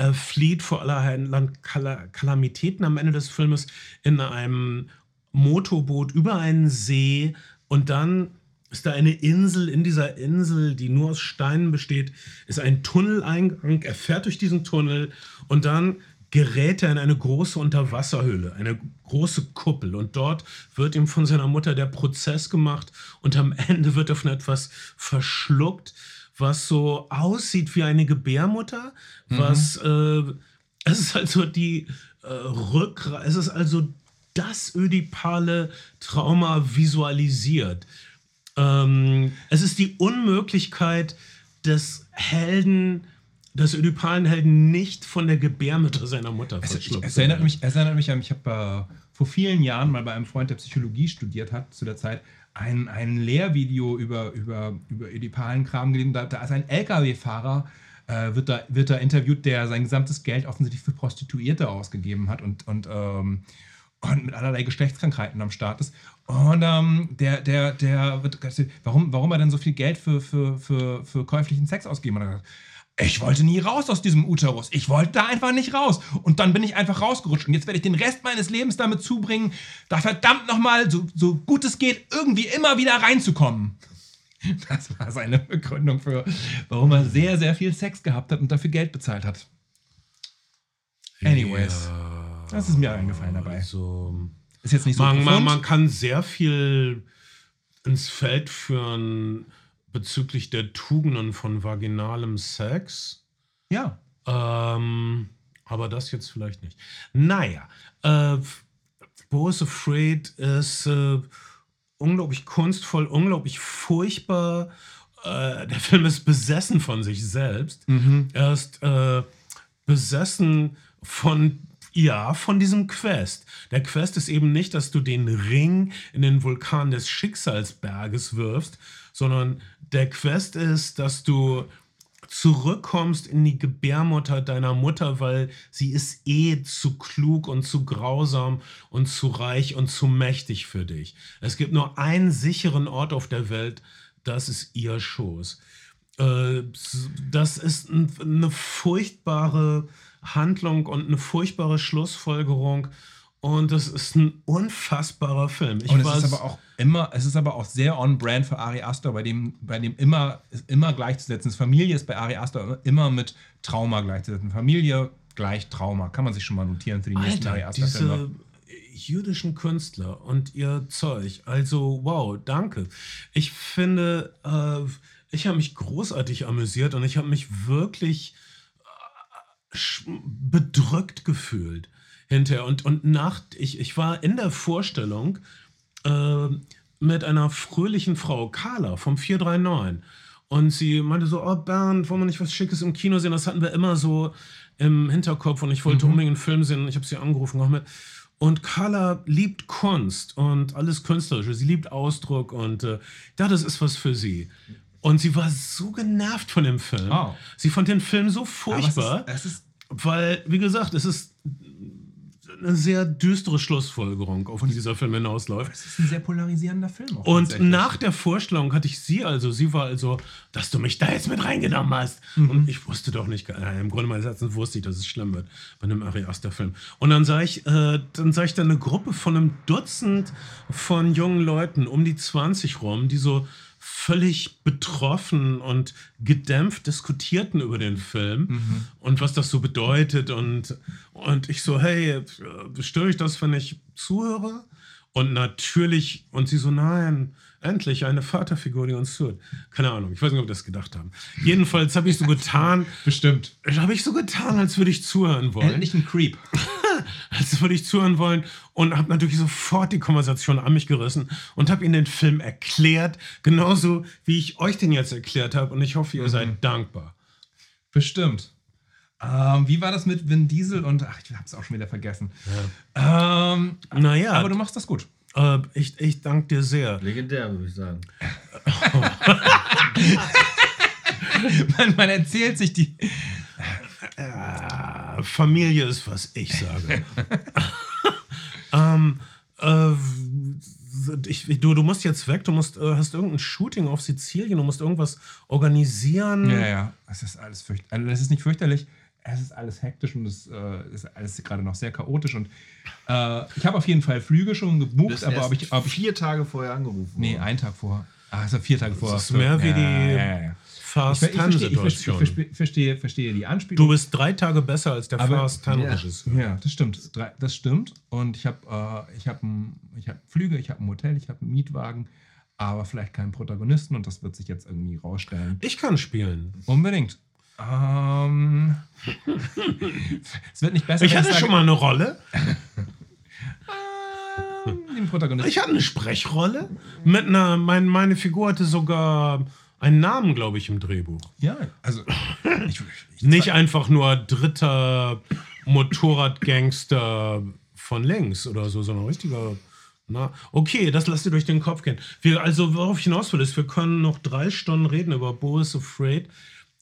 äh, flieht vor allerhand Kalamitäten am Ende des Filmes in einem Motorboot über einen See und dann ist da eine Insel. In dieser Insel, die nur aus Steinen besteht, ist ein Tunneleingang. Er fährt durch diesen Tunnel und dann gerät er in eine große Unterwasserhöhle, eine große Kuppel. Und dort wird ihm von seiner Mutter der Prozess gemacht und am Ende wird er von etwas verschluckt, was so aussieht wie eine Gebärmutter. Mhm. Was, äh, es ist also die äh, Rückgrat, es ist also das ödipale Trauma visualisiert. Ähm, es ist die Unmöglichkeit des Helden, des ödipalen Helden nicht von der Gebärmutter seiner Mutter es, verschluckt. Es erinnert mich, es erinnert mich an, ich habe äh, vor vielen Jahren mal bei einem Freund, der Psychologie studiert hat, zu der Zeit, ein, ein Lehrvideo über, über, über ödipalen Kram gegeben. Da, da ist ein LKW-Fahrer, äh, wird, da, wird da interviewt, der sein gesamtes Geld offensichtlich für Prostituierte ausgegeben hat und, und ähm, und mit allerlei Geschlechtskrankheiten am Start ist. Und ähm, der, der, der wird, warum, warum er denn so viel Geld für, für, für, für käuflichen Sex ausgeben hat. Ich wollte nie raus aus diesem Uterus. Ich wollte da einfach nicht raus. Und dann bin ich einfach rausgerutscht. Und jetzt werde ich den Rest meines Lebens damit zubringen, da verdammt nochmal, so, so gut es geht, irgendwie immer wieder reinzukommen. Das war seine Begründung für, warum er sehr, sehr viel Sex gehabt hat und dafür Geld bezahlt hat. Anyways. Ja. Das ist mir eingefallen dabei. Also, ist jetzt nicht so man, man, man, kann sehr viel ins Feld führen bezüglich der Tugenden von vaginalem Sex. Ja. Ähm, aber das jetzt vielleicht nicht. Naja, äh, Boris Afraid ist äh, unglaublich kunstvoll, unglaublich furchtbar. Äh, der Film ist besessen von sich selbst. Mhm. Er ist äh, besessen von ja, von diesem Quest. Der Quest ist eben nicht, dass du den Ring in den Vulkan des Schicksalsberges wirfst, sondern der Quest ist, dass du zurückkommst in die Gebärmutter deiner Mutter, weil sie ist eh zu klug und zu grausam und zu reich und zu mächtig für dich. Es gibt nur einen sicheren Ort auf der Welt, das ist ihr Schoß. Äh, das ist eine furchtbare Handlung und eine furchtbare Schlussfolgerung. Und das ist ein unfassbarer Film. Ich und es ist aber auch immer, es ist aber auch sehr on brand für Ari Aster, bei dem, bei dem immer, immer gleichzusetzen ist. Familie ist bei Ari Aster immer mit Trauma gleichzusetzen. Familie gleich Trauma. Kann man sich schon mal notieren für die nächsten Ari Aster Filme. Jüdischen Künstler und ihr Zeug. Also, wow, danke. Ich finde, äh, ich habe mich großartig amüsiert und ich habe mich wirklich bedrückt gefühlt hinterher. Und, und nach, ich, ich war in der Vorstellung äh, mit einer fröhlichen Frau, Carla vom 439. Und sie meinte so, oh Bernd, wollen wir nicht was Schickes im Kino sehen? Das hatten wir immer so im Hinterkopf und ich wollte mhm. unbedingt einen Film sehen ich habe sie angerufen, auch mit. Und Carla liebt Kunst und alles Künstlerische. Sie liebt Ausdruck und äh, ja, das ist was für sie. Und sie war so genervt von dem Film. Oh. Sie fand den Film so furchtbar. Es ist, es ist weil, wie gesagt, es ist eine sehr düstere Schlussfolgerung, auf die dieser Film hinausläuft. Es ist ein sehr polarisierender Film. Und nach der Vorstellung hatte ich sie also, sie war also, dass du mich da jetzt mit reingenommen hast. Mhm. Und ich wusste doch nicht, äh, im Grunde meines Herzens wusste ich, dass es schlimm wird bei einem Ari Aster-Film. Und dann sah ich, äh, dann sah ich da eine Gruppe von einem Dutzend von jungen Leuten um die 20 rum, die so völlig betroffen und gedämpft diskutierten über den Film mhm. und was das so bedeutet. Und, und ich so, hey, störe ich das, wenn ich zuhöre? Und natürlich, und sie so, nein, endlich eine Vaterfigur, die uns zuhört. Keine Ahnung, ich weiß nicht, ob wir das gedacht haben. Jedenfalls habe ich so getan. Bestimmt. Habe ich so getan, als würde ich zuhören wollen. Endlich ein Creep. als würde ich zuhören wollen und habe natürlich sofort die Konversation an mich gerissen und habe ihnen den Film erklärt, genauso wie ich euch den jetzt erklärt habe und ich hoffe, ihr seid dankbar. Bestimmt. Ähm, wie war das mit Vin Diesel und ach, ich hab's auch schon wieder vergessen. Ähm, Naja, aber du machst das gut. äh, ich, ich danke dir sehr. Legendär, würde ich sagen. Man, man erzählt sich die. Äh, Familie ist, was ich sage. ähm, äh, ich, du, du musst jetzt weg, du musst, äh, hast irgendein Shooting auf Sizilien, du musst irgendwas organisieren. Ja, ja. Es ist alles fürchterlich. Also, es ist nicht fürchterlich. Es ist alles hektisch und es äh, ist alles gerade noch sehr chaotisch. Und äh, ich habe auf jeden Fall Flüge schon gebucht, aber ob ich, ich. vier Tage vorher angerufen Nee, einen Tag vorher. Ah, also vier Tage vorher. ist mehr wie die ja, ja, ja. Ich, ich, verstehe, ich, verstehe, ich verstehe, die Anspielung. Du bist drei Tage besser als der Aber- Fast Ten Ja. Ja, das stimmt. Das stimmt. Und ich habe äh, ich hab ich hab Flüge, ich habe ein Hotel, ich habe einen Mietwagen, aber vielleicht keinen Protagonisten und das wird sich jetzt irgendwie rausstellen. Ich kann spielen. Unbedingt. Ähm, es wird nicht besser. Ich hatte sage, schon mal eine Rolle. ähm, den Protagonisten. Ich hatte eine Sprechrolle. Mit einer, mein, meine Figur hatte sogar einen Namen, glaube ich, im Drehbuch. ja, also ich, ich, Nicht einfach nur dritter Motorradgangster von links oder so, sondern richtiger. Na, okay, das lasst ihr durch den Kopf gehen. Wir, also, worauf ich hinaus will, ist, wir können noch drei Stunden reden über Boris Afraid.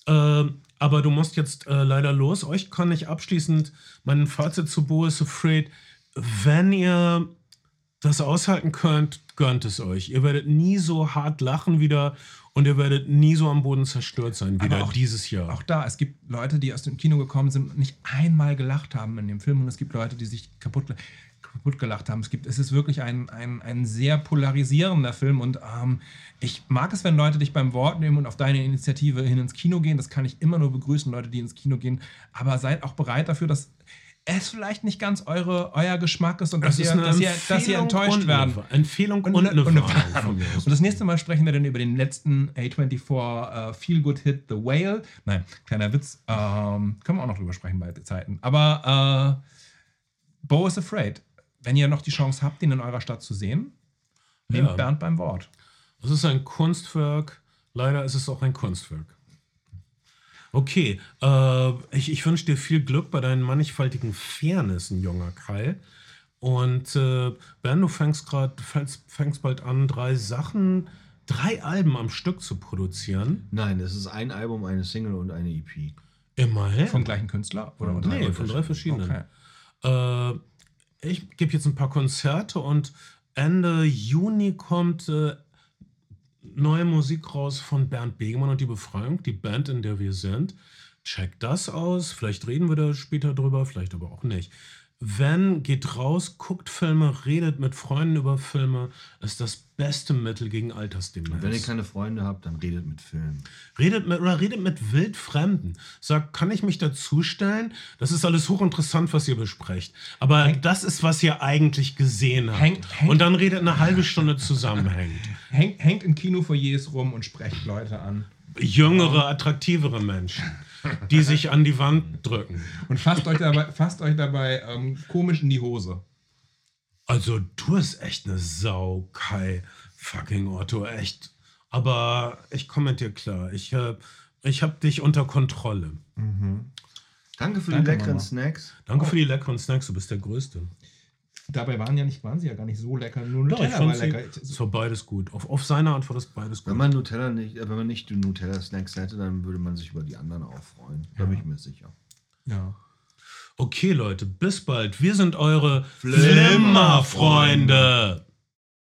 Äh, aber du musst jetzt äh, leider los. Euch kann ich abschließend mein Fazit zu Boris Afraid. Wenn ihr das aushalten könnt, gönnt es euch. Ihr werdet nie so hart lachen wieder und ihr werdet nie so am Boden zerstört sein wieder auch- dieses Jahr. auch da, es gibt Leute, die aus dem Kino gekommen sind und nicht einmal gelacht haben in dem Film und es gibt Leute, die sich kaputt, kaputt gelacht haben. Es, gibt, es ist wirklich ein, ein, ein sehr polarisierender Film und ähm, ich mag es, wenn Leute dich beim Wort nehmen und auf deine Initiative hin ins Kino gehen. Das kann ich immer nur begrüßen, Leute, die ins Kino gehen. Aber seid auch bereit dafür, dass es vielleicht nicht ganz eure, euer Geschmack ist und dass, Das ist ihr, dass, ihr, dass ihr enttäuscht und werden. Eine, Empfehlung und, Und eine eine Warnung. Und das nächste Mal sprechen wir dann über den letzten A24 äh, Feel Good Hit The Whale. Nein, kleiner Witz. Ähm, können wir auch noch drüber sprechen bei Zeiten. Aber äh, Bo is Afraid. Wenn ihr noch die Chance habt, ihn in eurer Stadt zu sehen, nehmt Ja. Bernd beim Wort. Es ist ein Kunstwerk. Leider ist es auch ein Kunstwerk. Okay, äh, ich, ich wünsche dir viel Glück bei deinen mannigfaltigen Fairnessen, junger Keil. Und äh, Ben, du fängst gerade, fängst, fängst bald an, drei Sachen, drei Alben am Stück zu produzieren. Nein, es ist ein Album, eine Single und eine EP. Immerhin. Vom gleichen Künstler? Oder Von nee, von drei verschiedenen. Okay. Äh, ich gebe jetzt ein paar Konzerte und Ende Juni kommt äh, neue Musik raus von Bernd Begemann und die Befreiung, die Band, in der wir sind. Checkt das aus. Vielleicht reden wir da später drüber, vielleicht aber auch nicht. Wenn, geht raus, guckt Filme, redet mit Freunden über Filme. Ist das beste Mittel gegen Altersdemenz. Wenn ihr keine Freunde habt, dann redet mit Filmen. Redet mit, oder redet mit Wildfremden. Sagt, kann ich mich dazustellen? Das ist alles hochinteressant, was ihr besprecht. Aber das ist, was ihr eigentlich gesehen habt. Hängt- hängt- Und dann redet eine halbe Stunde zusammenhängend. Hängt, hängt in Kinofoyers rum und sprecht Leute an. Jüngere, attraktivere Menschen, die sich an die Wand drücken. Und fasst euch dabei, fasst euch dabei ähm, komisch in die Hose. Also, du bist echt eine Sau, Kai. Fucking Otto, echt. Aber ich komme mit dir klar. Ich, äh, ich habe dich unter Kontrolle. Danke für Danke, die leckeren Mama. Snacks. Danke für die leckeren Snacks, du bist der Größte. Dabei waren, ja nicht, waren sie ja gar nicht so lecker. Nur Doch, ich Nutella war fand sie, lecker. es war beides gut. Auf, auf seine Art war das beides gut. Wenn man Nutella nicht, äh, wenn man nicht die Nutella-Snacks hätte, dann würde man sich über die anderen auch freuen. Da bin ich mir sicher. Ja. Okay, Leute, bis bald. Wir sind eure Flimmerfreunde. Flimmerfreunde.